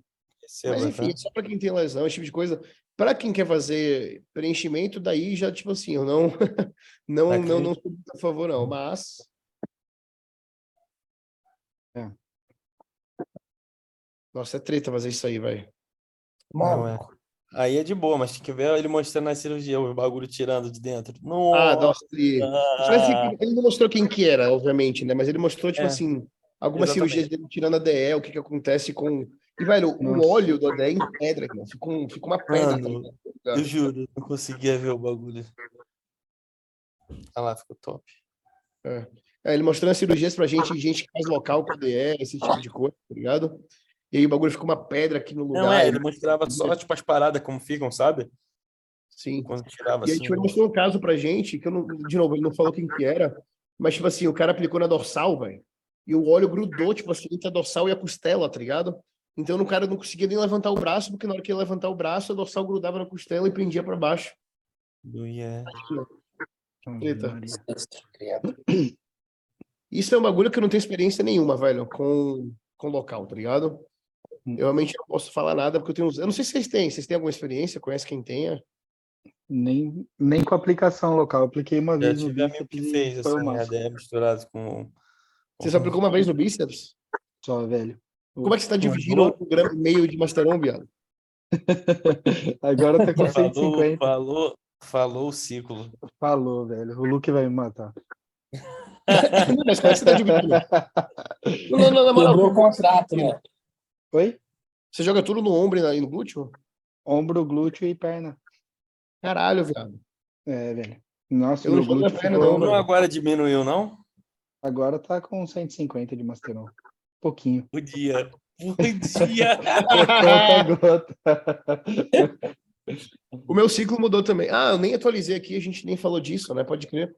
Mas enfim, tá? é só pra quem tem lesão, esse tipo de coisa. Pra quem quer fazer preenchimento, daí já, tipo assim, eu não, não, não, não sou muito a favor, não. Mas. É. Nossa, é treta fazer isso aí, velho. Não é. Aí é de boa, mas tem que ver ele mostrando na cirurgia, o bagulho tirando de dentro. Ah, Nossa! nossa, ele. Mas, assim, ele não mostrou quem que era, obviamente, né? Mas ele mostrou, tipo É. assim, algumas Exatamente. cirurgias dele tirando a DE, o que que acontece com. E, velho, o Nossa. óleo do ADE em pedra, cara. Fica, um, fica uma pedra. tá Mano, ligado? Eu juro, não conseguia ver o bagulho. Ah lá, ficou top. É, ele mostrando as cirurgias pra gente, gente que faz local com DE, esse tipo de coisa, tá ligado? E aí o bagulho fica uma pedra aqui no lugar. Não, é, ele- ele mostrava só, tipo, as paradas como ficam, sabe? Sim. Quando tirava, E aí, assim. tipo, ele mostrou um caso pra gente, que eu não, de novo, ele não falou quem que era, mas, tipo assim, o cara aplicou na dorsal, velho, e o óleo grudou, tipo assim, entre a dorsal e a costela, tá ligado? Então o cara não conseguia nem levantar o braço, porque na hora que ia levantar o braço, a dorsal grudava na costela e prendia pra baixo. Eita. Isso é um bagulho que eu não tenho experiência nenhuma, velho, com, com local, tá ligado? Hum. Eu realmente não posso falar nada, porque eu tenho uns... Eu não sei se vocês têm, vocês têm alguma experiência, conhece quem tenha? Nem, nem com aplicação local. Eu apliquei uma Já vez no bíceps que fez, o assim, máximo. ADE misturado com... Você só aplicou uma vez no bíceps? Só, velho. Como é que você tá dividindo um grama e meio de Masteron, viado? Agora tá com Falou, 150. falou, falou o ciclo. Falou, velho. O Luke vai me matar. Não, mas como é que você tá dividindo? Não, não, não, Quebrou o contrato, né? Oi? Você joga tudo no ombro e no glúteo? Ombro, glúteo e perna. Caralho, viado. É, velho. Nossa, Eu não glúteo perna, não, Não agora diminuiu, não? Agora tá com 150 de Masteron. Pouquinho. Podia. Podia. Gota a gota. O meu ciclo mudou também. Ah, eu nem atualizei aqui, a gente nem falou disso, né? Pode crer.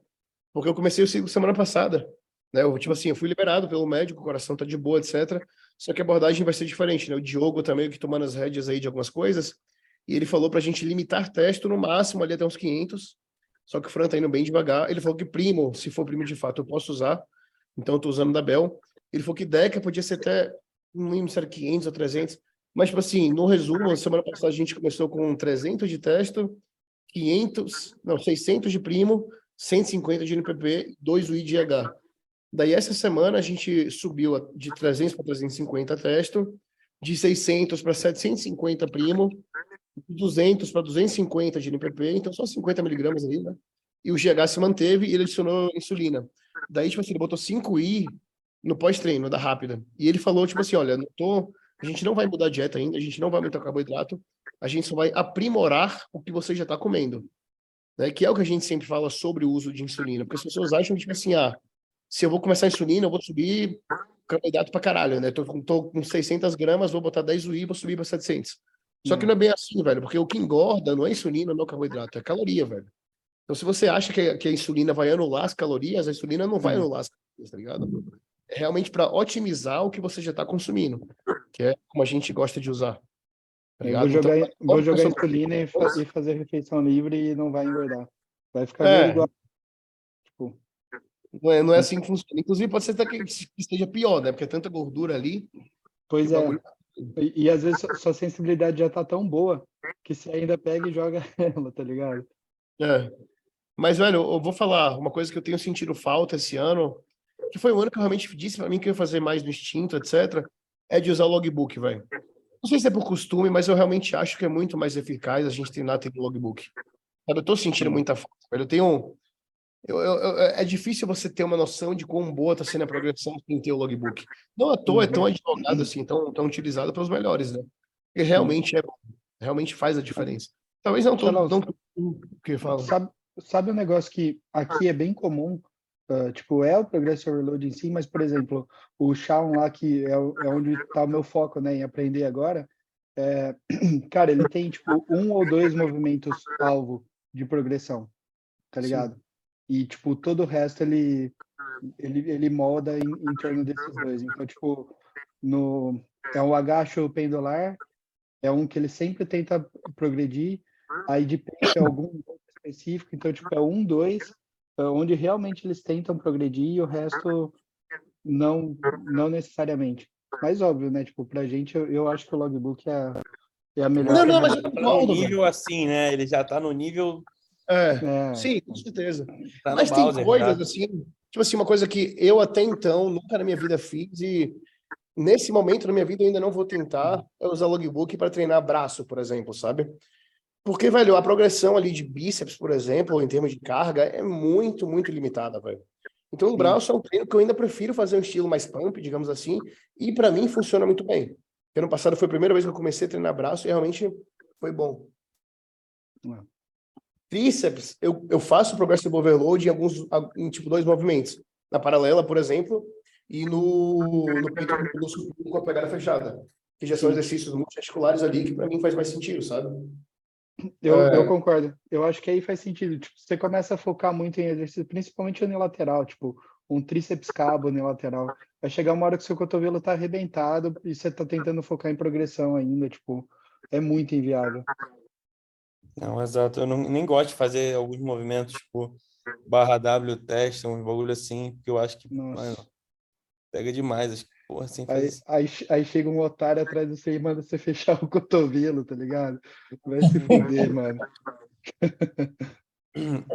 Porque eu comecei o ciclo semana passada. Né? Eu, tipo assim, eu fui liberado pelo médico, o coração tá de boa, etc. Só que a abordagem vai ser diferente, né? O Diogo tá meio que tomando as rédeas aí de algumas coisas, e ele falou pra gente limitar testo no máximo ali até uns 500, só que o Fran tá indo bem devagar. Ele falou que primo, se for primo de fato, eu posso usar, então eu tô usando da Bel. Ele falou que Deca podia ser até, não lembro se era 500 ou 300, mas, tipo assim, no resumo, semana passada a gente começou com 300 de testo, 500, não, 600 de primo, 150 de NPP, 2 UI de H. Daí, essa semana, a gente subiu de 300 para 350 testo, de 600 para 750 primo, de 200 para 250 de NPP, então só 50 miligramas ali, né? E o GH se manteve e ele adicionou insulina. Daí, tipo assim, ele botou 5I no pós-treino, da rápida. E ele falou, tipo assim, olha, não tô a gente não vai mudar a dieta ainda, a gente não vai aumentar o carboidrato, a gente só vai aprimorar o que você já está comendo. Né? Que é o que a gente sempre fala sobre o uso de insulina, porque as pessoas acham tipo assim, ah, se eu vou começar a insulina, eu vou subir carboidrato pra caralho, né? Tô, tô com 600 gramas, vou botar 10 UI, vou subir para 700. Só que não é bem assim, velho, porque o que engorda não é insulina, não é carboidrato, é caloria, velho. Então, se você acha que a, que a insulina vai anular as calorias, a insulina não vai anular as calorias, tá ligado? É realmente para otimizar o que você já está consumindo que é como a gente gosta de usar. Tá vou jogar, então, vou jogar insulina e, e, fazer refeição livre e não vai engordar. Vai ficar é. igual. Tipo... Não, é, não é assim que funciona. Inclusive, pode ser até que esteja pior, né? Porque é tanta gordura ali. Pois é. Bagulho... E, e, às vezes sua sensibilidade já tá tão boa que você ainda pega e joga ela, tá ligado? É. Mas, velho, eu vou falar uma coisa que eu tenho sentido falta esse ano, que foi um ano que eu realmente disse para mim que eu ia fazer mais no instinto, etc é de usar o logbook, velho. Não sei se é por costume, mas eu realmente acho que é muito mais eficaz a gente treinar tendo logbook. Eu tô sentindo muita falta, velho. Eu tenho. Eu, eu, eu, é difícil você ter uma noção de quão boa está sendo a progressão sem ter o logbook. Não à toa é tão advogado assim, tão, tão utilizado pelos melhores, né? Porque realmente é realmente faz a diferença. Talvez não todo, não, o que fala. Sabe, sabe um negócio que aqui é bem comum Uh, tipo, é o Progressive Overload em si, mas, por exemplo, o Shawn lá, que é, é onde está o meu foco, né, em aprender agora, é, cara, ele tem, tipo, um ou dois movimentos alvo de progressão, tá ligado? Sim. E, tipo, todo o resto ele, ele, ele molda em, em torno desses dois. Então, tipo, no, é um agacho pendular, é um que ele sempre tenta progredir, aí de peito é algum específico, então, tipo, é um, dois, onde realmente eles tentam progredir e o resto não não necessariamente. Mas óbvio, né? Tipo, pra gente, eu, eu acho que o logbook é, é a melhor. Não, não, mas tá no nível assim, né? Ele já tá no nível. É, é. sim, com certeza. Tá mas tem coisas já. assim, tipo assim, uma coisa que eu até então nunca na minha vida fiz e nesse momento da minha vida eu ainda não vou tentar é usar logbook para treinar braço, por exemplo, sabe? Porque, velho, a progressão ali de bíceps, por exemplo, em termos de carga, é muito, muito limitada, velho. Então, o braço é um treino que eu ainda prefiro fazer um estilo mais pump, digamos assim, e para mim funciona muito bem. Ano passado foi a primeira vez que eu comecei a treinar braço e realmente foi bom. É. Tríceps, eu, eu faço progressive overload em alguns, em tipo dois movimentos. Na paralela, por exemplo, e no, no peito com a pegada fechada. Que já são exercícios multiarticulares ali que para mim faz mais sentido, sabe? Eu, é... eu concordo. Eu acho que aí faz sentido. Tipo, você começa a focar muito em exercício, principalmente unilateral, tipo, um tríceps cabo unilateral. Vai chegar uma hora que seu cotovelo tá arrebentado e você tá tentando focar em progressão ainda, tipo, é muito inviável. Não, exato. Eu não, nem gosto de fazer alguns movimentos, tipo, barra W teste, um bagulho assim, porque eu acho que mano, pega demais. Acho que Porra, assim, aí, aí, aí, chega um otário atrás de você e manda você fechar o cotovelo, tá ligado? Vai se fuder, mano.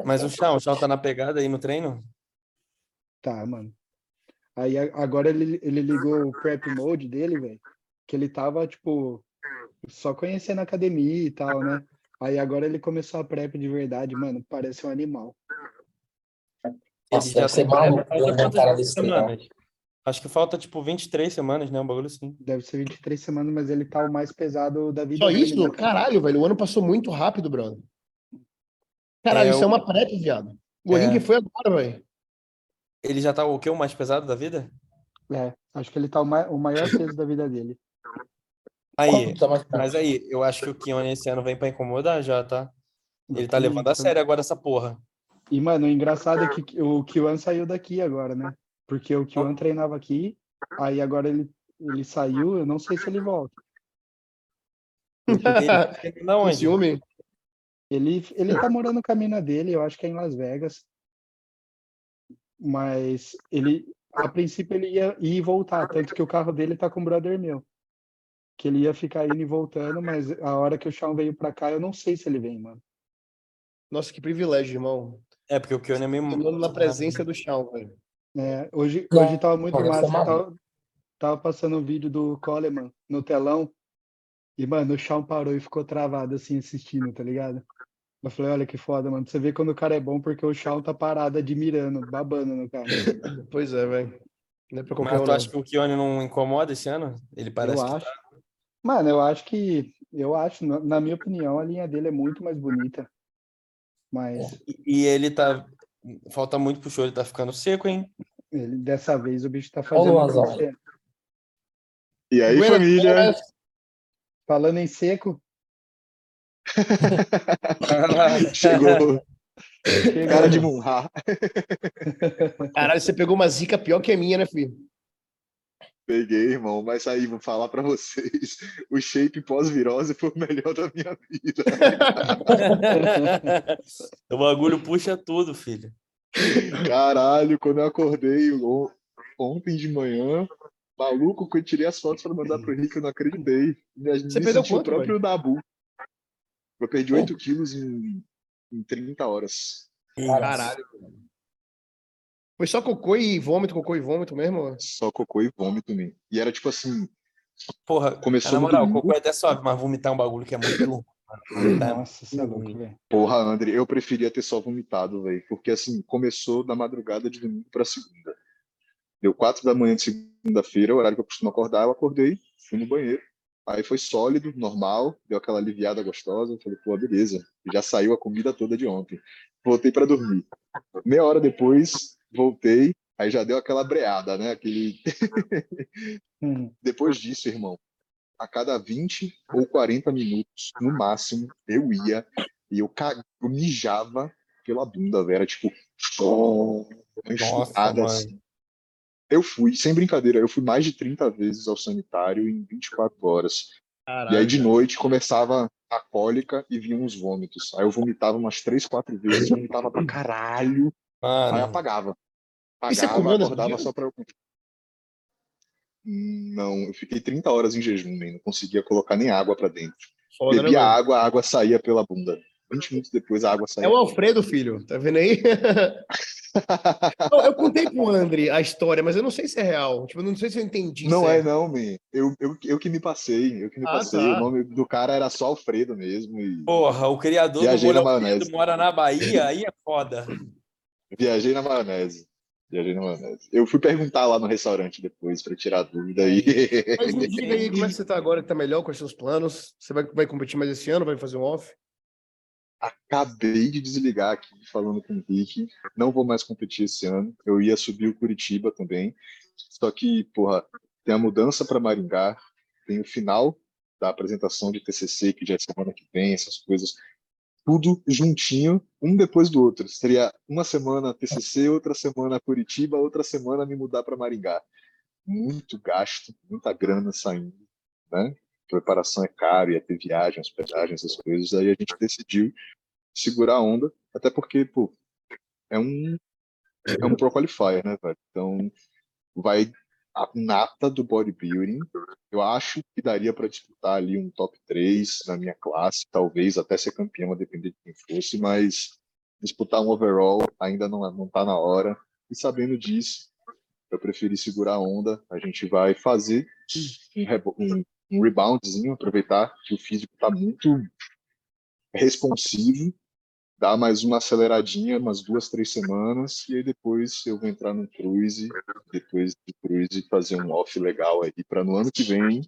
Mas o Chão, o Chão tá na pegada aí no treino? Tá, mano. Aí agora ele, ele ligou o prep mode dele, velho. Que ele tava, tipo, só conhecendo a academia e tal, né? Aí agora ele começou a prep de verdade, mano. Parece um animal. Nossa, deve ser maluco, né, cara, desse Acho que falta, tipo, 23 semanas, né? Um bagulho assim. Deve ser 23 semanas, mas ele tá o mais pesado da vida. Só isso? Né? Caralho, velho. O ano passou muito rápido, brother. Caralho, é, isso é uma prep, viado. O é... que foi agora, velho. Ele já tá o quê? O mais pesado da vida? É, acho que ele tá o, mai o maior peso da vida dele. Aí, mas aí, eu acho que o Kion esse ano vem pra incomodar já, tá? Ele tá levando a sério agora essa porra. E, mano, o engraçado é que o Kiwan saiu daqui agora, né? Porque o Kiwan treinava aqui, aí agora ele, ele saiu, eu não sei se ele volta. Ele- Não, onde? ciúme? Ele, ele tá morando com a mina dele, eu acho que é em Las Vegas. Mas ele, a princípio, ele ia ir e voltar, tanto que o carro dele tá com o brother meu. Que ele ia ficar indo e voltando, mas a hora que o Shawn veio pra cá, eu não sei se ele vem, mano. Nossa, que privilégio, irmão. É, porque o Kione é meio. Andando na presença do chão, velho. É, hoje, Não, hoje tava muito massa, tava, tava passando um vídeo do Coleman no telão, e, mano, o Shawn parou e ficou travado, assim, assistindo, tá ligado? Eu falei, olha que foda, mano. Você vê quando o cara é bom, porque o Shawn tá parado, admirando, babando no cara. Pois é, velho. Não é pra qualquer Mas tu acha que o Kione não incomoda esse ano? Ele parece eu que tá. acho. Mano, eu acho que, eu acho, na, na minha opinião, a linha dele é muito mais bonita. Mas E ele tá. Falta muito pro show, ele tá ficando seco, hein? ele, dessa vez o bicho tá fazendo Luanzão. acontecer. E aí, Buenas família? tardes. Falando em seco, Chegou chega- cara de Munha. Caralho, você pegou uma zica pior que a minha, né, filho? Peguei, irmão, mas aí vou falar pra vocês. O shape pós-virose foi o melhor da minha vida. o bagulho puxa tudo, filho. Caralho, quando eu acordei on- ontem de manhã, maluco, que eu tirei as fotos pra mandar pro Rick, eu não acreditei. Me, Você me perdeu senti o quanto, próprio Dabu. Eu perdi Pô. 8 quilos em, em 30 horas. Caralho. Foi só cocô e vômito, cocô e vômito mesmo? Só cocô e vômito, man. E era tipo assim, Porra, Começou na moral, cocô é até sobe, mas vomitar é um bagulho que é muito louco. é Nossa, é louco, velho. Porra, André, eu preferia ter só vomitado, velho. Porque assim, começou da madrugada de domingo pra segunda. Deu quatro da manhã de segunda-feira, o horário que eu costumo acordar, eu acordei, fui no banheiro. Aí foi sólido, normal, deu aquela aliviada gostosa. Eu falei, pô, beleza, já saiu a comida toda de ontem. Voltei pra dormir. Meia hora depois, voltei, aí já deu aquela breada, né? Aquele. Depois disso, irmão, a cada 20 ou 40 minutos, no máximo, eu ia e eu, cag... eu mijava pela bunda, velho. Era tipo. Nossa, assim. Eu fui, sem brincadeira, eu fui mais de 30 vezes ao sanitário em 24 horas. Caralho. E aí de noite começava a cólica e vinham os vômitos. Aí eu vomitava umas 3, 4 vezes, vomitava pra caralho, aí Mano, apagava. Você Apagava, nesse acordava só pra eu. Não, eu fiquei 30 horas em jejum, man, não conseguia colocar nem água pra dentro. Foda, né, Bebia mano? água, a água saía pela bunda. 20 minutos depois a água saía. É o Alfredo, filho. Tá vendo aí? eu, eu contei pro André a história, mas eu não sei se é real. Tipo, eu não sei se eu entendi. Não é, certo. não, man. Eu, eu, eu que me passei, eu que me Ah, passei. tá. O nome do cara era só Alfredo mesmo. E porra, o criador Viajei do Alfredo mora na Bahia, aí é foda. viajei na maionese. Viajei na maionese. Eu fui perguntar lá no restaurante depois pra tirar a dúvida aí. Mas me diga aí como é que você tá agora, que tá melhor, quais são os planos? Você vai, vai competir mais esse ano? Vai fazer um off? Acabei de desligar aqui falando com o Rick. Não vou mais competir esse ano. Eu ia subir o Curitiba também. Só que, porra, tem a mudança para Maringá, tem o final da apresentação de TCC, que já é semana que vem, essas coisas. Tudo juntinho, um depois do outro. Seria uma semana TCC, outra semana Curitiba, outra semana me mudar para Maringá. Muito gasto, muita grana saindo, né? Preparação é caro, ia ter viagem, hospedagem, essas coisas. Aí a gente decidiu segurar a onda, até porque, pô, é um, é um Pro Qualifier, né, velho? Então, vai a nata do bodybuilding. Eu acho que daria para disputar ali um top 3 na minha classe, talvez até ser campeão, a depender de quem fosse, mas disputar um overall ainda não, não tá na hora. E sabendo disso, eu preferi segurar a onda. A gente vai fazer um, um reboundzinho, aproveitar que o físico está muito responsivo, dar mais uma aceleradinha, umas duas, três semanas, e aí depois eu vou entrar no cruise, depois do cruise fazer um off legal aí, para no ano que vem,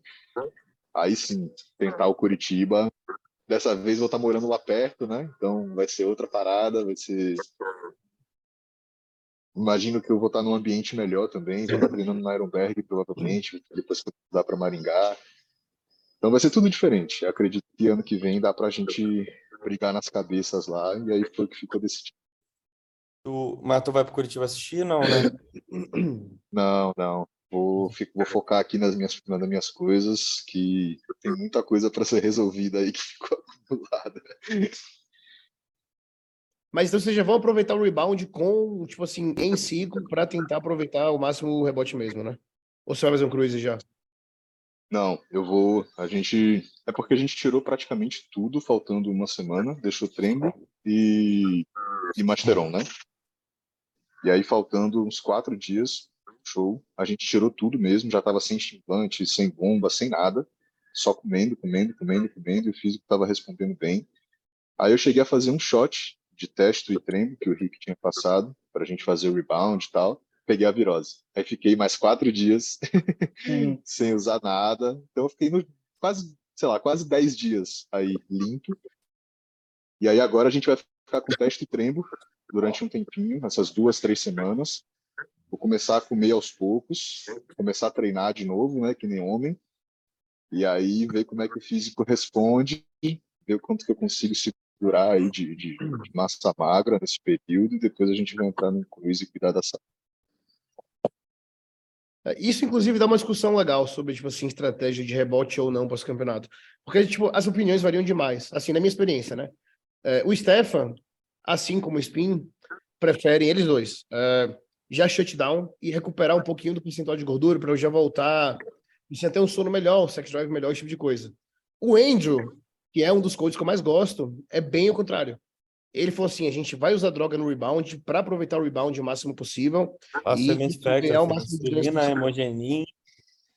aí sim, tentar o Curitiba. Dessa vez vou estar morando lá perto, né? Então vai ser outra parada, vai ser. Imagino que eu vou estar num ambiente melhor também, vou estar treinando na Ironberg, provavelmente, depois que eu mudar para Maringá. Então vai ser tudo diferente. Eu acredito que ano que vem dá pra gente brigar nas cabeças lá, e aí foi o que ficou decidido. Tu, mas tu vai pro Curitiba assistir, não, né? Não, não. Vou, fico- vou focar aqui nas minhas, nas minhas coisas, que tem muita coisa para ser resolvida aí que ficou acumulada. Mas então vocês já vão aproveitar o rebound com, tipo assim, em ciclo para tentar aproveitar o máximo o rebote mesmo, né? Ou você vai fazer um cruise já? Não, eu vou. A gente. É porque a gente tirou praticamente tudo, faltando uma semana. Deixou Tremble e, e Masteron, né? E aí, faltando uns quatro dias, show. A gente tirou tudo mesmo, já tava sem implante, sem bomba, sem nada. Só comendo, comendo, comendo, comendo. E o físico tava respondendo bem. Aí eu cheguei a fazer um shot de teste e tremble que o Rick tinha passado, pra gente fazer o rebound e tal. Peguei a virose. Aí fiquei mais quatro dias Hum, sem usar nada. Então eu fiquei no, quase, sei lá, quase 10 dias aí limpo. E aí agora a gente vai ficar com teste e trembo durante um tempinho, essas duas, três semanas. Vou começar a comer aos poucos, começar a treinar de novo, né, que nem homem. E aí ver como é que o físico responde, ver o quanto que eu consigo segurar aí de, de, de massa magra nesse período e depois a gente vai entrar no cruise e cuidar da saúde. Isso, inclusive, dá uma discussão legal sobre, tipo assim, estratégia de rebote ou não para esse campeonato. Porque, tipo, as opiniões variam demais, assim, na minha experiência, né? É, o Stefan, assim como o Spin, preferem, eles dois, é, já shutdown e recuperar um pouquinho do percentual de gordura para eu já voltar e sem ter um sono melhor, um sex drive melhor, esse tipo de coisa. O Andrew, que é um dos coaches que eu mais gosto, é bem o contrário. Ele falou assim: a gente vai usar droga no rebound para aproveitar o rebound o máximo possível. Faço E ganhar o máximo de hemogenin.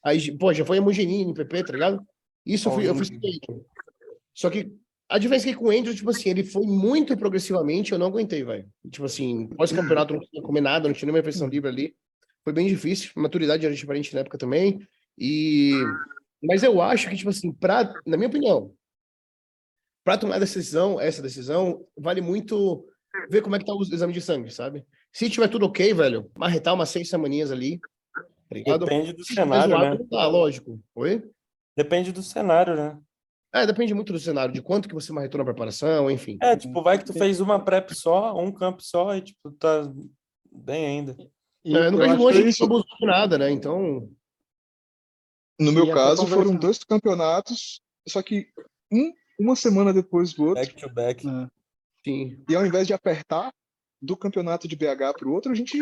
Aí, pô, já foi hemogenin, NPP, tá ligado? Isso eu fui, eu seguindo. Só que a diferença é que com o Andrew, tipo assim, ele foi muito progressivamente, eu não aguentei, velho. Tipo assim, pós-campeonato, não tinha comer nada, não tinha nenhuma refeição livre ali. Foi bem difícil. A maturidade era diferente na época também. E... Mas eu acho que, tipo assim, pra, na minha opinião, pra tomar decisão, essa decisão, vale muito ver como é que tá o exame de sangue, sabe? Se tiver tudo ok, velho, marretar umas seis semaninhas ali, tá ligado? Depende do Se cenário, né? zoado, não dá, lógico. Oi? Depende do cenário, né? É, depende muito do cenário, de quanto que você marretou na preparação, enfim. É, tipo, vai que tu fez uma prep só, um camp só, e tipo, tá bem ainda. e É, eu acho longe que é isso. de nada, né? Então, No meu E caso, foram dois campeonatos, só que um uma semana depois do outro. Back to back. É. sim. E ao invés de apertar do campeonato de BH para o outro, a gente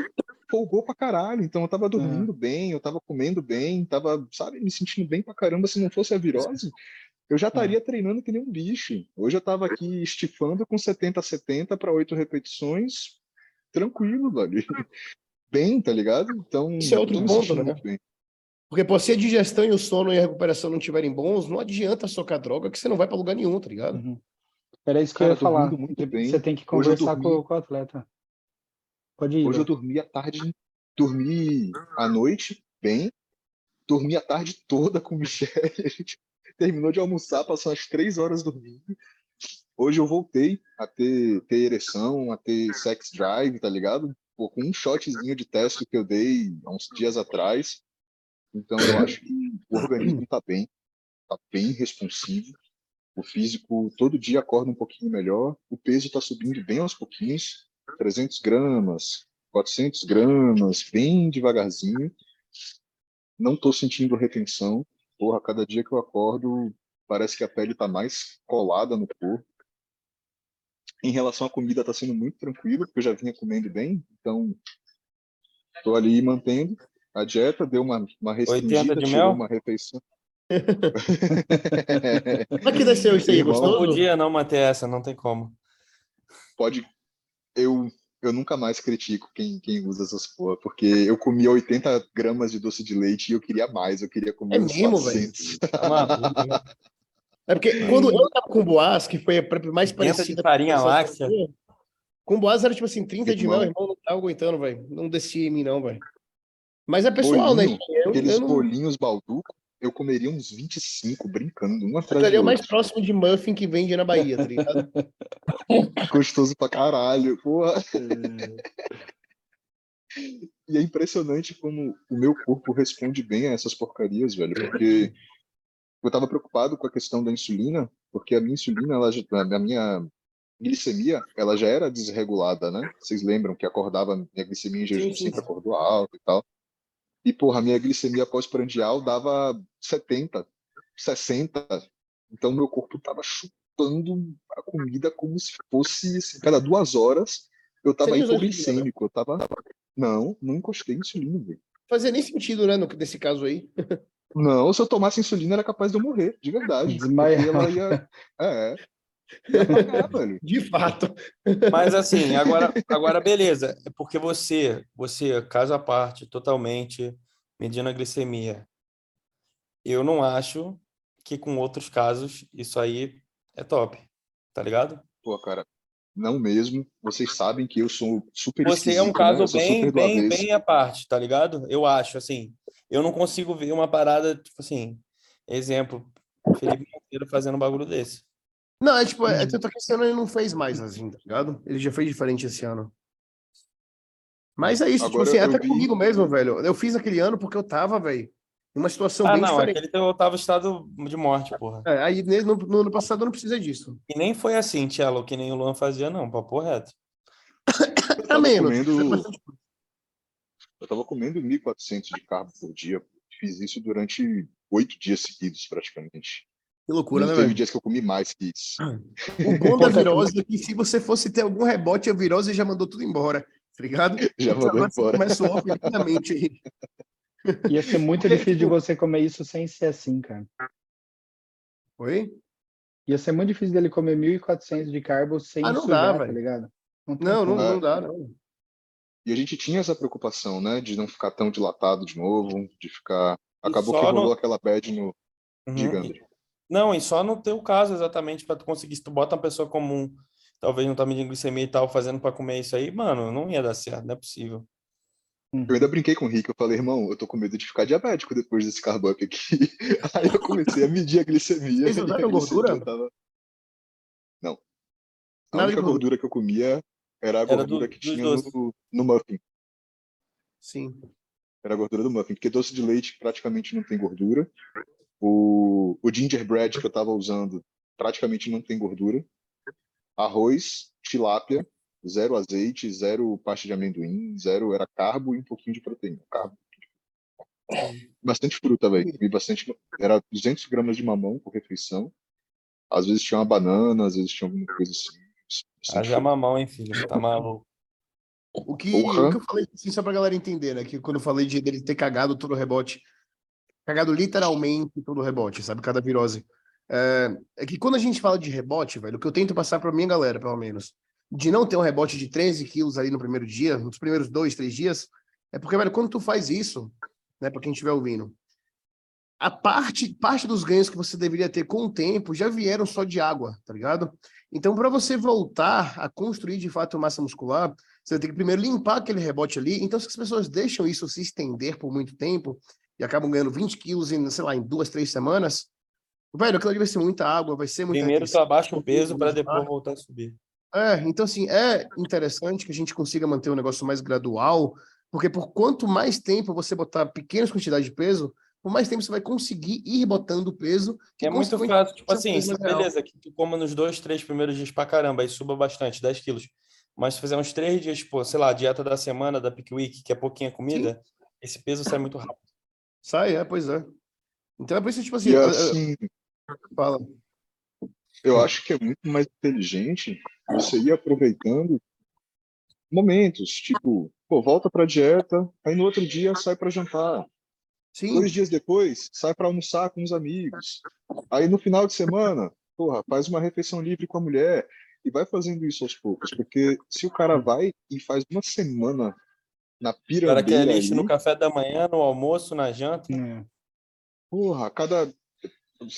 folgou pra caralho. Então eu tava dormindo bem, eu tava comendo bem, tava, sabe, me sentindo bem pra caramba. Se não fosse a virose, eu já estaria treinando que nem um bicho. Hoje eu tava aqui estifando com 70 a 70 para oito repetições, tranquilo, velho. Bem, tá ligado? Então, Isso é outro ponto, né? muito bem. Porque, pô, se a digestão e o sono e a recuperação não estiverem bons, não adianta socar droga que você não vai pra lugar nenhum, tá ligado? Uhum. Era isso que Cara, eu ia falar. dormindo muito bem. Você tem que conversar com, com o atleta. Pode ir. Hoje eu dormi a tarde, dormi à noite bem, dormi a tarde toda com o Michele, a gente terminou de almoçar, passou umas três horas dormindo. Hoje eu voltei a ter, ter ereção, a ter sex drive, tá ligado? Pô, com um shotzinho de teste que eu dei há uns dias atrás. Então eu acho que o organismo tá bem, tá bem responsivo. O físico todo dia acorda um pouquinho melhor, o peso tá subindo bem aos pouquinhos. 300 gramas, 400 gramas, bem devagarzinho. Não estou sentindo retenção. Porra, cada dia que eu acordo, parece que a pele está mais colada no corpo. Em relação à comida, está sendo muito tranquilo, porque eu já vinha comendo bem. Então, estou ali mantendo a dieta, deu uma, uma 80 restringida, de tirou mel? uma refeição. Como é que desceu isso aí? Irmão, Não podia não manter essa, não tem como. pode. Eu, eu nunca mais critico quem, quem usa essas porra, porque eu comia 80 gramas de doce de leite e eu queria mais, eu queria comer É mesmo, 400. Tá maluco, né? É porque quando eu tava com o Boaz, que foi mais 500 de parecida farinha com essa láctea. Com o Boaz era tipo assim, 30 de mel, irmão, não tava aguentando, velho. Não descia em mim, não, velho. Mas é pessoal, né? Bolinho, Eu, Aqueles eu não... bolinhos balduco, eu comeria uns 25 brincando, um do é o mais próximo de muffin que vende na Bahia, tá ligado? Gostoso pra caralho, porra. E é impressionante como o meu corpo responde bem a essas porcarias, velho, porque eu tava preocupado com a questão da insulina, porque a minha insulina, ela, já- a minha glicemia, ela já era desregulada, né? Vocês lembram que acordava, minha glicemia em jejum Sim, sim. sempre acordou alta e tal. E, porra, minha glicemia pós-prandial dava 70, 60. Então, meu corpo tava chupando a comida como se fosse, assim, cada duas horas, eu tava insulina, né? hipoglicêmico, eu tava... Não, não encostei insulina, velho. Fazia nem sentido, né, no, nesse caso aí. Não, se eu tomasse insulina era capaz de eu morrer, de verdade. Desmaiar. ela ia... É, velho. De fato. Mas assim, agora, agora beleza. É porque você, você, caso à parte, totalmente medindo a glicemia. Eu não acho que com outros casos isso aí é top, tá ligado? Pô, cara, não mesmo. Vocês sabem que eu sou super Você é um né? caso sou bem, bem, bem à parte, tá ligado? Eu acho, assim, eu não consigo ver uma parada, tipo assim, exemplo, Felipe Monteiro fazendo um bagulho desse. Não, é tipo, é, tanto que esse ano ele não fez mais assim, tá ligado? Ele já fez diferente esse ano. Mas é isso, tipo Agora assim, eu até vi- comigo mesmo, velho. Eu fiz aquele ano porque eu tava, velho, em uma situação Ah, bem não, diferente. aquele teu oitavo estado de morte, porra. É, aí no, no ano passado eu não precisei disso. E nem foi assim, Tchelo, que nem o Luan fazia, não, papo reto. Eu Tá tava menos. comendo- é Eu tava comendo 1.400 de carbo por dia. Fiz isso durante oito dias seguidos, praticamente. Que loucura, né, Não teve velho? dias que eu comi mais que isso. O bom da virose é que se você fosse ter algum rebote, a virose já mandou tudo embora, tá ligado? Já Então, mandou embora. Começa off rapidamente aí. Ia ser muito Porque, difícil de tipo- você comer isso sem ser assim, cara. Oi? Ia ser muito difícil dele comer 1.400 de carbo sem Ah, não sujar, dá, tá velho. ligado? Não, não. É. não dá, não. E a gente tinha essa preocupação, né? De não ficar tão dilatado de novo, de ficar. Acabou que no- rolou aquela bad no. Uhum. E- André. Não, e só no teu caso, exatamente, para tu conseguir, se tu bota uma pessoa comum, talvez não tá medindo glicemia e tal, fazendo para comer isso aí, mano, não ia dar certo, não é possível. Eu ainda brinquei com o Rick, eu falei, irmão, eu tô com medo de ficar diabético depois desse carbo up aqui. Aí eu comecei a medir a glicemia. Vocês a usaram glicemia gordura? tava- Não. A Nada de única gordura. que eu comia era a Era gordura do- que tinha no, no muffin. Sim. Era a gordura do muffin, porque doce de leite praticamente não tem gordura. O, o gingerbread que eu tava usando praticamente não tem gordura. Arroz, tilápia, zero azeite, zero pasta de amendoim, zero era carbo e um pouquinho de proteína. Carbo. Bastante fruta, velho. Comi bastante. Era 200 gramas de mamão por refeição. Às vezes tinha uma banana, às vezes tinha alguma coisa assim. Haja fruta. mamão, hein, filho? Tá maluco. O que, o que eu falei, assim, só pra galera entender, né? Que quando eu falei de dele ter cagado todo o rebote, cagado literalmente todo rebote, sabe? Cada virose. É, é que quando a gente fala de rebote, velho, o que eu tento passar pra minha galera, pelo menos, de não ter um rebote de 13 quilos ali no primeiro dia, nos primeiros dois, três dias, é porque, velho, quando tu faz isso, né, pra quem estiver ouvindo, a parte, parte dos ganhos que você deveria ter com o tempo já vieram só de água, tá ligado? Então, para você voltar a construir de fato massa muscular, você ter que primeiro limpar aquele rebote ali. Então, se as pessoas deixam isso se estender por muito tempo e acabam ganhando 20 quilos em, sei lá, em duas, três semanas, velho, aquilo ali vai ser muita água, vai ser muita Primeiro tu abaixa o peso para depois voltar a subir. É, então assim, é interessante que a gente consiga manter um negócio mais gradual, porque por quanto mais tempo você botar pequenas quantidades de peso, por mais tempo você vai conseguir ir botando peso. que É muito fácil, tipo assim, real. beleza, que tu coma nos dois, três primeiros dias pra caramba, aí suba bastante, 10 quilos. Mas se fizer uns três dias, tipo, sei lá, dieta da semana, da Peak Week, que é pouquinha comida, esse peso sai muito rápido. Sai, é, pois é. Então é por isso, tipo assim, E assim, fala. eu acho que é muito mais inteligente você ir aproveitando momentos, tipo, pô, volta pra dieta, aí no outro dia sai pra jantar. Sim, Dois dias depois, sai pra almoçar com os amigos. Aí no final de semana, porra, faz uma refeição livre com a mulher e vai fazendo isso aos poucos, porque se o cara vai e faz uma semana na O cara pirambeira quer lixo ali, no café da manhã, no almoço, na janta. É. Porra, cada.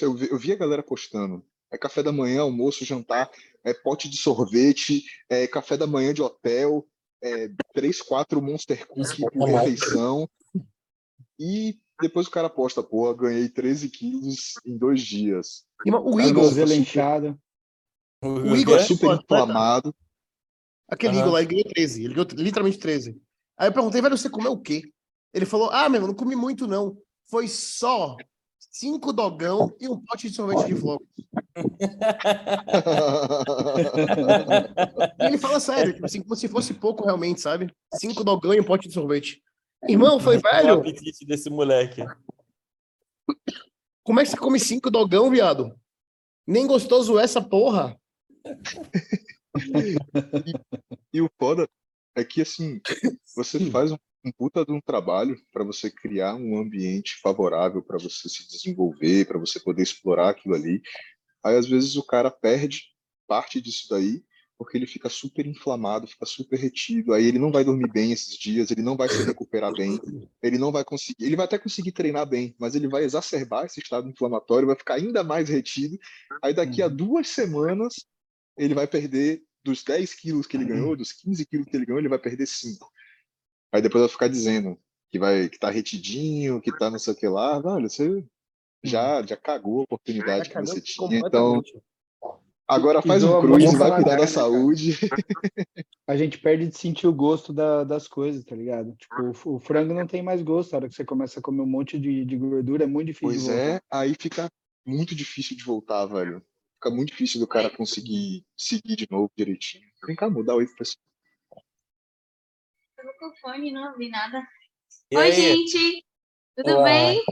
Eu vi, eu vi a galera postando. É café da manhã, almoço, jantar, é pote de sorvete, é café da manhã de hotel, é três, quatro Monster Cookie por refeição. E depois o cara posta, porra, ganhei 13 quilos em dois dias. E, mas o Igor, super-. O Igor é? super pô, atleta. inflamado. aquele Aham. Igor lá, ele ganhou 13, ele ganhou literalmente 13. Aí eu perguntei, velho, você comeu o quê? Ele falou, ah, meu, não comi muito não. Foi só cinco dogão e um pote de sorvete de flocos. E ele fala sério, tipo assim, como se fosse pouco realmente, sabe? Cinco dogão e um pote de sorvete. Irmão, foi O velho? apetite desse moleque. Como é que você come cinco dogão, viado? Nem gostoso é essa porra. E o foda é que, assim, você faz um, um puta de um trabalho para você criar um ambiente favorável para você se desenvolver, para você poder explorar aquilo ali. Aí, às vezes, o cara perde parte disso daí porque ele fica super inflamado, fica super retido. Aí ele não vai dormir bem esses dias, ele não vai se recuperar bem, ele não vai conseguir, ele vai até conseguir treinar bem, mas ele vai exacerbar esse estado inflamatório, vai ficar ainda mais retido. Aí daqui a duas semanas ele vai perder dos 10 quilos que ele ganhou, dos 15 quilos que ele ganhou, ele vai perder 5. Aí depois vai ficar dizendo que vai que tá retidinho, que tá não sei o que lá. Olha, você já, já cagou a oportunidade que você tinha. Então, agora faz um muito vai cuidar da saúde. A gente perde de sentir o gosto da- das coisas, tá ligado? Tipo, o, o frango não tem mais gosto. A hora que você começa a comer um monte de, de gordura, é muito difícil. Pois é, aí fica muito difícil de voltar, velho. Fica muito difícil do cara conseguir seguir de novo direitinho. Vem cá, mudar oi pro pessoal. Eu tô com fone não ouvi nada. E Oi, aí? gente! Tudo Olá. bem?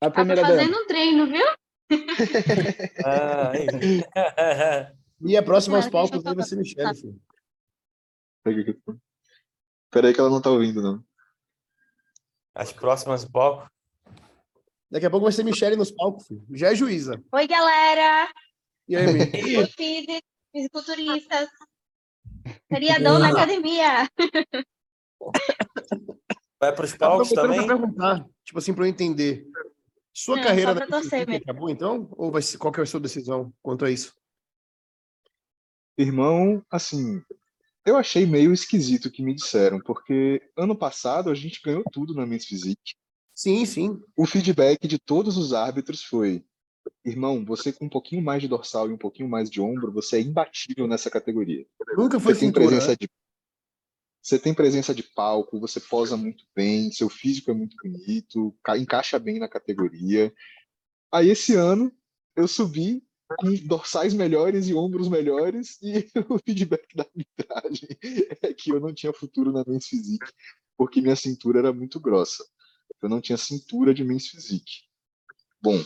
A Tava primeira dama. fazendo um treino, viu? Ah. E a próxima aos palcos vai ser Michelle, filho. Peraí que ela não tá ouvindo, não. As próximas palco. Daqui a pouco vai ser Michelle nos palcos, filho. Já é juíza. Oi, galera! E aí, Mi? Oi, físicos, fisiculturistas. Feriadão na academia. Vai para os palcos pra também? perguntar, tipo assim, pra eu entender. Sua Não, carreira na torcer acabou, então? Ou vai ser, qual que é a sua decisão quanto a isso? Irmão, assim, eu achei meio esquisito o que me disseram, porque ano passado a gente ganhou tudo na Men's Physique. Sim, sim. O feedback de todos os árbitros foi: irmão, você com um pouquinho mais de dorsal e um pouquinho mais de ombro, você é imbatível nessa categoria. Nunca foi Você tem cintura, presença né? de você tem presença de palco, você posa muito bem, seu físico é muito bonito, ca- encaixa bem na categoria. Aí esse ano eu subi com dorsais melhores e ombros melhores e o feedback da arbitragem é que eu não tinha futuro na Men's Physique, porque minha cintura era muito grossa. Eu não tinha cintura de Men's Physique. Bom,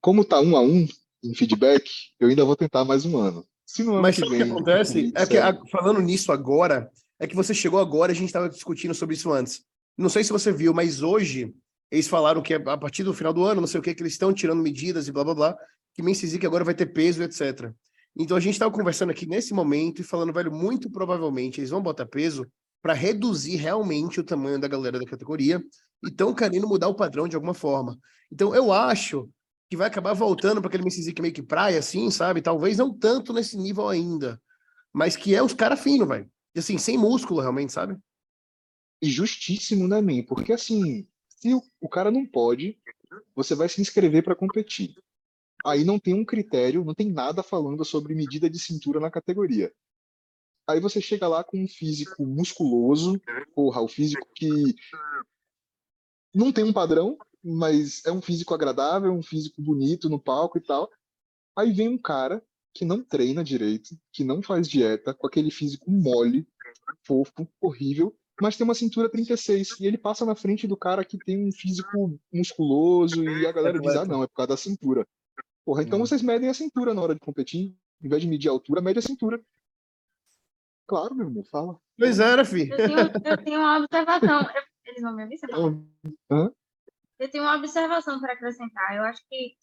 como tá um a um em feedback, eu ainda vou tentar mais um ano. Se no ano Mas sabe o que acontece? É que, a- falando nisso agora, é que você chegou agora e a gente estava discutindo sobre isso antes. Não sei se você viu, mas hoje eles falaram que a partir do final do ano, não sei o que, que eles estão tirando medidas e blá blá blá, que Men's Physique agora vai ter peso, etc. Então a gente estava conversando aqui nesse momento e falando, velho, muito provavelmente eles vão botar peso para reduzir realmente o tamanho da galera da categoria e estão querendo mudar o padrão de alguma forma. Então eu acho que vai acabar voltando para aquele Physique meio que praia, assim, sabe? Talvez não tanto nesse nível ainda, mas que é os caras finos, velho. Assim, sem músculo realmente, sabe? E justíssimo, né, man? Porque assim, se o, cara não pode, você vai se inscrever para competir. Aí não tem um critério, não tem nada falando sobre medida de cintura na categoria. Aí você chega lá com um físico musculoso, porra, o físico que não tem um padrão, mas é um físico agradável, um físico bonito no palco e tal. Aí vem um cara que não treina direito, que não faz dieta, com aquele físico mole, fofo, horrível, mas tem uma cintura 36 e ele passa na frente do cara que tem um físico musculoso e a galera diz: "Ah, não, é por causa da cintura". Porra, então Uhum. vocês medem a cintura na hora de competir, em vez de medir a altura, mede a cintura. Claro, meu irmão, fala. Pois era, fi. Eu tenho, eu tenho uma observação. Eles vão me ouvir? Você fala? Hã? Eu tenho uma observação para acrescentar. Eu acho que,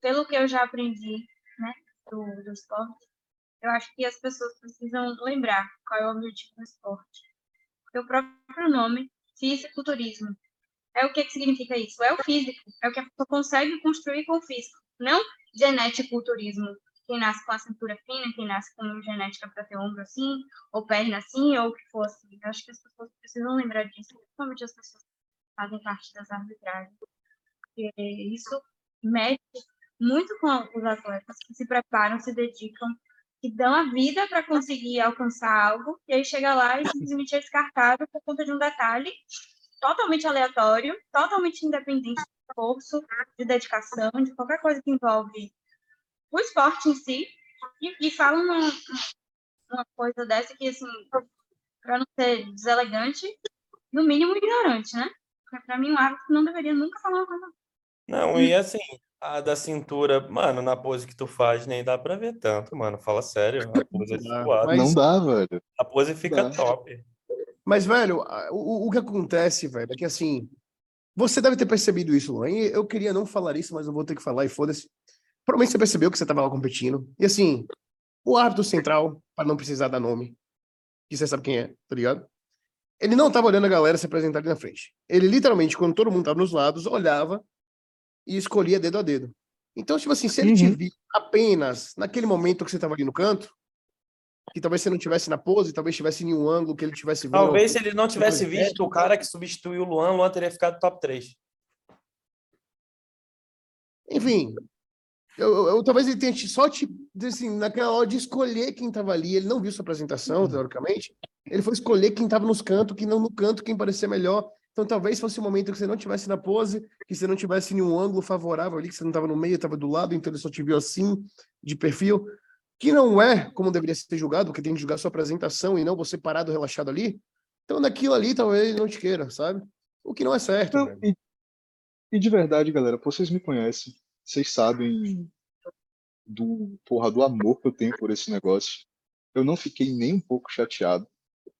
pelo que eu já aprendi né, do, do esporte, eu acho que as pessoas precisam lembrar qual é o objetivo do esporte. O próprio nome, fisiculturismo, é o que, que significa isso? É o físico, é o que a pessoa consegue construir com o físico, não geneticulturismo. Quem nasce com a cintura fina, quem nasce com genética para ter ombro assim, ou perna assim, ou o que for assim. Eu acho que as pessoas precisam lembrar disso, principalmente as pessoas fazem parte das arbitragens. Isso mexe muito com os atletas que se preparam, se dedicam, que dão a vida para conseguir alcançar algo, e aí chega lá e simplesmente é descartado por conta de um detalhe totalmente aleatório, totalmente independente de esforço, de dedicação, de qualquer coisa que envolve o esporte em si, E, e fala uma, uma coisa dessa que, assim, para não ser deselegante, no mínimo ignorante, né? Porque pra mim, um árbitro não deveria nunca falar uma coisa. Não, e assim, a da cintura, mano, na pose que tu faz, nem dá pra ver tanto, mano. Fala sério, a pose é Dá, suada. Não dá, velho. A pose fica Dá. top. Mas, velho, o, o que acontece, velho, é que assim, você deve ter percebido isso, Luan. e Eu queria não falar isso, mas eu vou ter que falar e foda-se. Provavelmente você percebeu que você tava lá competindo. E assim, o árbitro central, para não precisar dar nome, que você sabe quem é, tá ligado? Ele não tava olhando a galera se apresentar ali na frente. Ele literalmente, quando todo mundo tava nos lados, olhava e escolhia dedo a dedo. Então, tipo assim, se ele te Uhum. viu apenas naquele momento que você tava ali no canto, que talvez você não tivesse na pose, talvez tivesse em um ângulo que ele tivesse vendo. Talvez se ele não tivesse visto o cara que substituiu o Luan, o Luan teria ficado top 3. Enfim, eu, eu- eu- talvez ele tenha te- só te, assim, naquela hora de escolher quem estava ali, ele não viu sua apresentação, teoricamente, ele foi escolher quem estava nos cantos, quem não no canto, quem parecia melhor. Então talvez fosse o momento que você não tivesse na pose, que você não tivesse nenhum ângulo favorável ali, que você não estava no meio, estava do lado, então ele só te viu assim, de perfil, que não é como deveria ser julgado, porque tem que julgar sua apresentação e não você parado, relaxado ali. Então naquilo ali talvez ele não te queira, sabe? O que não é certo, Não, e, e de verdade, galera, vocês me conhecem. Vocês sabem do, porra, do amor que eu tenho por esse negócio. Eu não fiquei nem um pouco chateado,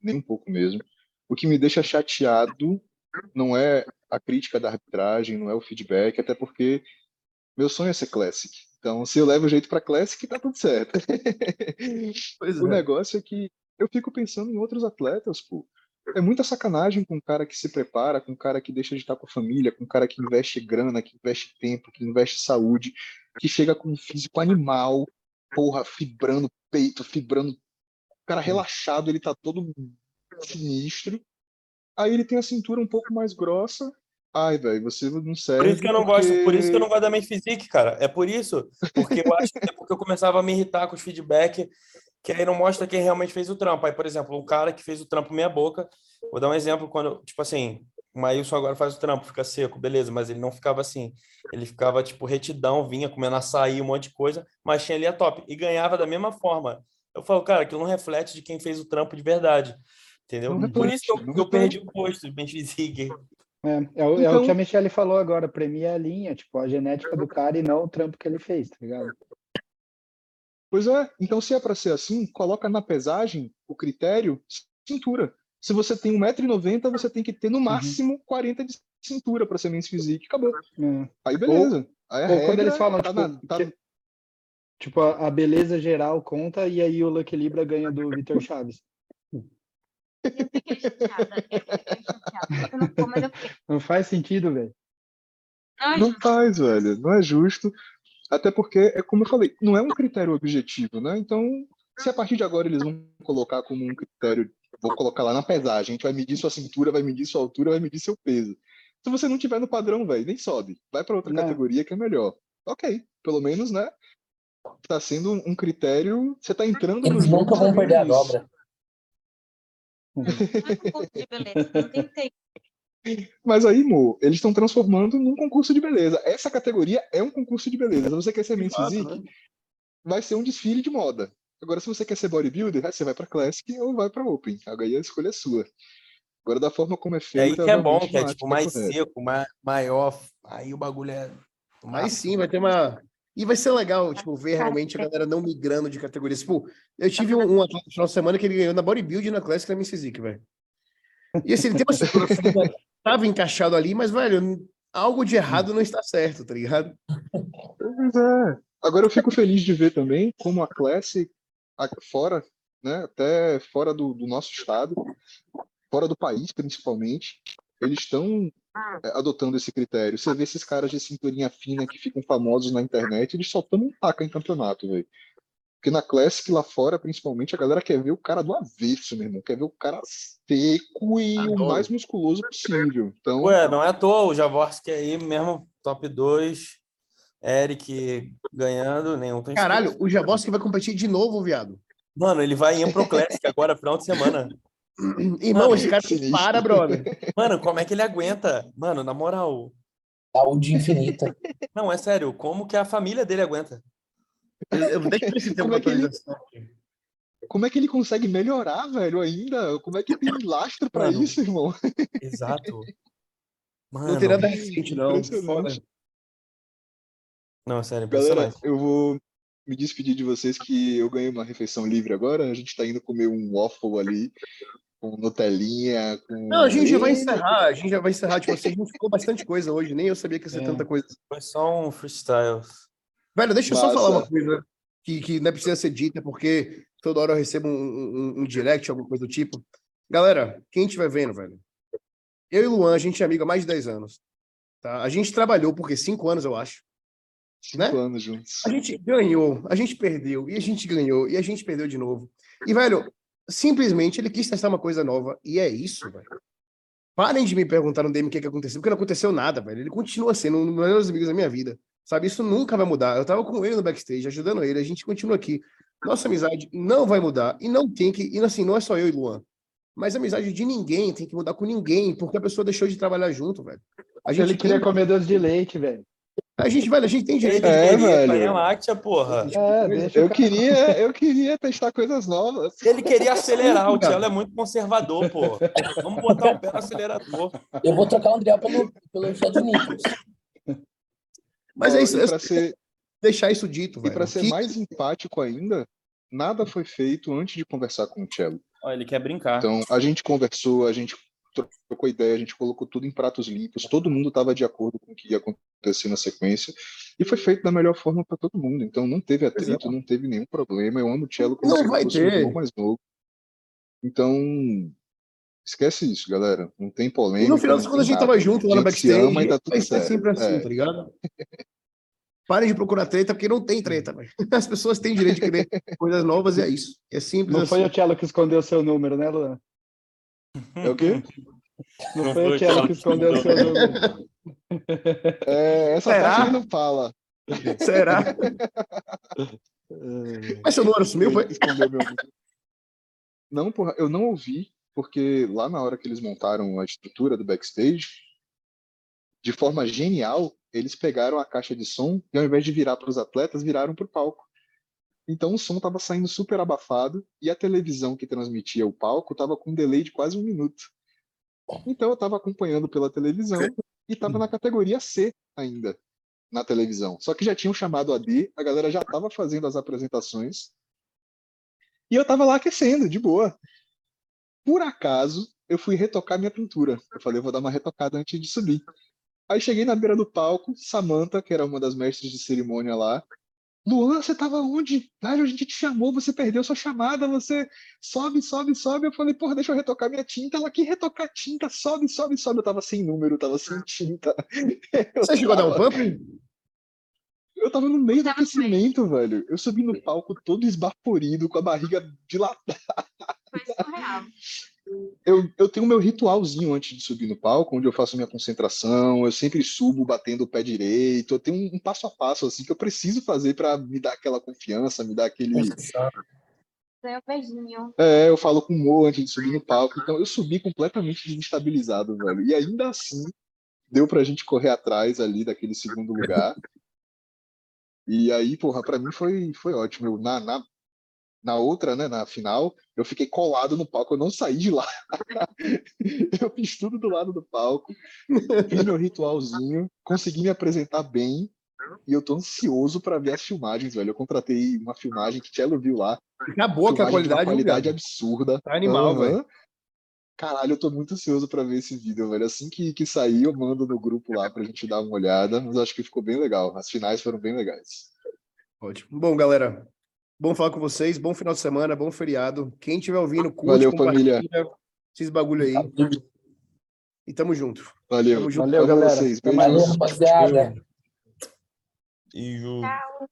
nem um pouco mesmo. O que me deixa chateado não é a crítica da arbitragem, não é o feedback, até porque meu sonho é ser Classic. Então, se eu levo o jeito pra Classic, tá tudo certo. Pois O é. negócio é que eu fico pensando em outros atletas, pô. É muita sacanagem com um cara que se prepara, com um cara que deixa de estar com a família, com um cara que investe grana, que investe tempo, que investe saúde, que chega com um físico animal, porra, fibrando peito, fibrando. O cara relaxado, ele tá todo sinistro. Aí ele tem a cintura um pouco mais grossa. Ai, velho, você não serve. Por isso que eu não gosto, por isso que eu não porque- gosto da Mente Physique, cara. É por isso. Porque eu acho que é porque eu começava a me irritar com os feedback, que aí não mostra quem realmente fez o trampo. Aí, por exemplo, um cara que fez o trampo meia boca, vou dar um exemplo quando, tipo assim, o Maílson agora faz o trampo, fica seco, beleza, mas ele não ficava assim. Ele ficava, tipo, retidão, vinha comendo açaí, um monte de coisa, mas tinha ali a top. E ganhava da mesma forma. Eu falo, cara, aquilo não reflete de quem fez o trampo de verdade. Entendeu? Por isso que eu, eu perdi o posto de Physique. É, é, o, é o Então- que a Michelle falou agora, premia a linha, tipo, a genética do cara e não o trampo que ele fez, tá ligado? Pois é, então se é pra ser assim, coloca na pesagem o critério cintura. Se você tem 1,90m, você tem que ter no máximo 40 de cintura para ser men's physique, acabou. É. Aí beleza. Aí a Ou quando regra eles falam, tá tipo, na- tá- que- tipo, a, a beleza geral conta e aí o Lucky Libra ganha do Vitor Chaves. Eu fiquei chateada. Eu fiquei chateada. Eu não vou, mas eu fiquei. Não faz sentido, velho. Não, Não gente, faz, velho. Não é justo. Até porque, é como eu falei, não é um critério objetivo, né? Então, se a partir de agora eles vão colocar como um critério, vou colocar lá na pesagem, a gente vai medir sua cintura, vai medir sua altura, vai medir seu peso. Se você não tiver no padrão, velho, nem sobe. Vai para outra Não. categoria que é melhor. Ok, pelo menos, né? Tá sendo um no Você tá entrando no Eles jogo nunca vão perder a dobra. Não é concurso de beleza. Não tem ter Mas aí, Mo, eles estão transformando num concurso de beleza. Essa categoria é um concurso de beleza. Se você quer ser men's fato, physique, né? vai ser um desfile de moda. Agora, se você quer ser bodybuilder, aí você vai pra Classic ou vai pra Open. Aí a escolha é sua. Agora, da forma como é E aí feita, que é bom, que é tipo é mais correto. seco, mais, maior. Aí o bagulho é. Aí sim, vai ter uma. E vai ser legal, tipo, ver realmente a galera não migrando de categorias. Tipo, eu tive um, um atleta no final de semana que ele ganhou na bodybuilding e na Classic da Miss Physique, velho. E assim, ele tem uma fina, tava encaixado ali, mas, velho, algo de errado não está certo, tá ligado? Pois é. Agora eu fico feliz de ver também como a Classic, fora, né, até fora do, do nosso estado, fora do país principalmente, eles estão adotando esse critério. Você vê esses caras de cinturinha fina que ficam famosos na internet, eles só tomam taca em campeonato, velho. Porque na Classic lá fora, principalmente, a galera quer ver o cara do avesso, meu irmão. Quer ver o cara seco e o Adoro. mais musculoso possível. Então, Ué, não é à toa, o Javorski aí mesmo, top 2. Eric ganhando, nenhum tem Caralho, o Javoski vai competir de novo, viado. Mano, ele vai em Pro Classic agora, final de semana. Irmão, Mano, esse cara sinistro. para, brother. Mano, como é que ele aguenta? Mano, na moral. Saúde infinita. Não, é sério, como que a família dele aguenta? Eu, eu, eu se Como uma é que ele-. Como é que ele consegue melhorar, velho, ainda? Como é que tem lastro pra Mano. isso, irmão? Exato. Não Mano, tem nada recente, não. não, sério, Galera, eu vou me despedir de vocês que eu ganhei uma refeição livre agora. A gente tá indo comer um waffle ali com Nutelinha, com... Não, a gente já vai encerrar. A gente já vai encerrar. Tipo assim, a gente ficou bastante coisa hoje. Nem eu sabia que ia ser É. tanta coisa. Foi só um freestyle. Velho, deixa eu só falar uma coisa que, que não precisa ser dita, porque toda hora eu recebo um, um, um direct, alguma coisa do tipo. Galera, quem estiver vendo, velho. Eu e Luan, a gente é amigo há mais de 10 anos. Tá? A gente trabalhou, porque cinco anos, eu acho. né? Cinco anos juntos. A gente ganhou, a gente perdeu, e a gente ganhou, e a gente perdeu de novo. E, velho, simplesmente ele quis testar uma coisa nova, e é isso, velho. Parem de me perguntar no DM o que, que aconteceu, porque não aconteceu nada, velho. Ele continua sendo um dos melhores amigos da minha vida. Sabe, isso nunca vai mudar. Eu tava com ele no backstage, ajudando ele, a gente continua aqui. Nossa amizade não vai mudar, e não tem que, e assim, não é só eu e Luan. Mas a amizade de ninguém tem que mudar com ninguém, porque a pessoa deixou de trabalhar junto, velho. A gente, Ele queria tem, comer doce de leite, velho. A gente, velho, a gente tem direito Ele É, velho. farinha láctea, porra. É, Eu queria, eu queria testar coisas novas. Ele queria acelerar, o Tchelo é muito conservador, pô. Vamos botar o pé no acelerador. Eu vou trocar o André pelo, pelo Chad Nichols. Mas é isso, E é pra ser, deixar isso dito, e velho. pra ser Que- mais empático ainda, nada foi feito antes de conversar com o Cello. Ó, ele quer brincar. Então, a gente conversou, a gente trocou ideia, a gente colocou tudo em pratos limpos, todo mundo estava de acordo com o que ia acontecer na sequência, e foi feito da melhor forma para todo mundo. Então, não teve atrito, não teve nenhum problema. Eu amo o Cello como Não vai ter. irmão mais novo. Então, esquece isso, galera. Não tem E polêmica. no final contas, a gente tava nada. junto lá no A gente se backstage. ama e tá tudo vai ser certo. sempre assim, É. tá ligado? Parem de procurar treta, porque não tem treta, velho. As pessoas têm direito de querer coisas novas e é isso. É simples Não foi assim. o Tchelo que escondeu seu número, né, Luan? É o quê? Não, Não foi foi o o Tchelo que escondeu escondeu. seu número. É, essa Será? parte não fala. Será? Mas seu número sumiu, foi? Escondeu meu. Não, porra, eu não ouvi, porque lá na hora que eles montaram a estrutura do backstage, de forma genial, eles pegaram a caixa de som e ao invés de virar para os atletas, viraram para o palco. Então o som estava saindo super abafado e a televisão que transmitia o palco estava com um delay de quase um minuto. Então eu estava acompanhando pela televisão e estava na categoria C ainda na televisão. Só que já tinham chamado a D, a galera já estava fazendo as apresentações e eu tava lá aquecendo, de boa. Por acaso, eu fui retocar minha pintura. Eu falei, eu vou dar uma retocada antes de subir. Aí cheguei na beira do palco, Samantha, que era uma das mestres de cerimônia lá. Luan, você tava onde? Velho, a gente te chamou, você perdeu sua chamada, você sobe, sobe, sobe. Eu falei, porra, deixa eu retocar minha tinta. Ela aqui retocar tinta, sobe, sobe, sobe. Eu tava sem número, tava sem tinta. Eu Você chegou a dar um pump? Eu tava no meio do aquecimento, velho. Eu subi no palco todo esbaforido, com a barriga dilatada. Foi surreal. Eu, eu tenho meu ritualzinho antes de subir no palco, onde eu faço minha concentração, eu sempre subo batendo o pé direito, eu tenho um, um passo a passo assim que eu preciso fazer para me dar aquela confiança, me dar aquele. Ganhou um beijinho. É, eu falo com o Mo antes de subir no palco, então eu subi completamente desestabilizado, velho. E ainda assim, deu pra gente correr atrás ali daquele segundo lugar. E aí, porra, pra mim foi, foi ótimo. Eu, na, na, na outra, né, na final, eu fiquei colado no palco, eu não saí de lá. eu fiz tudo do lado do palco, fiz meu ritualzinho, consegui me apresentar bem. E eu tô ansioso pra ver as filmagens, velho. Eu contratei uma filmagem que Tchelo viu lá. Acabou que a qualidade, qualidade absurda. Tá animal, Aham. velho. Caralho, eu tô muito ansioso pra ver esse vídeo, velho. Assim que, que sair, eu mando no grupo lá pra gente dar uma olhada. Mas acho que ficou bem legal. As finais foram bem legais. Ótimo. Bom, galera, bom falar com vocês. Bom final de semana, bom feriado. Quem estiver ouvindo, curte, Valeu, compartilha. família. Esses bagulho aí. E tamo junto. Valeu. Tamo junto. Valeu, galera. vocês. Valeu, rapaziada. E o... Tchau.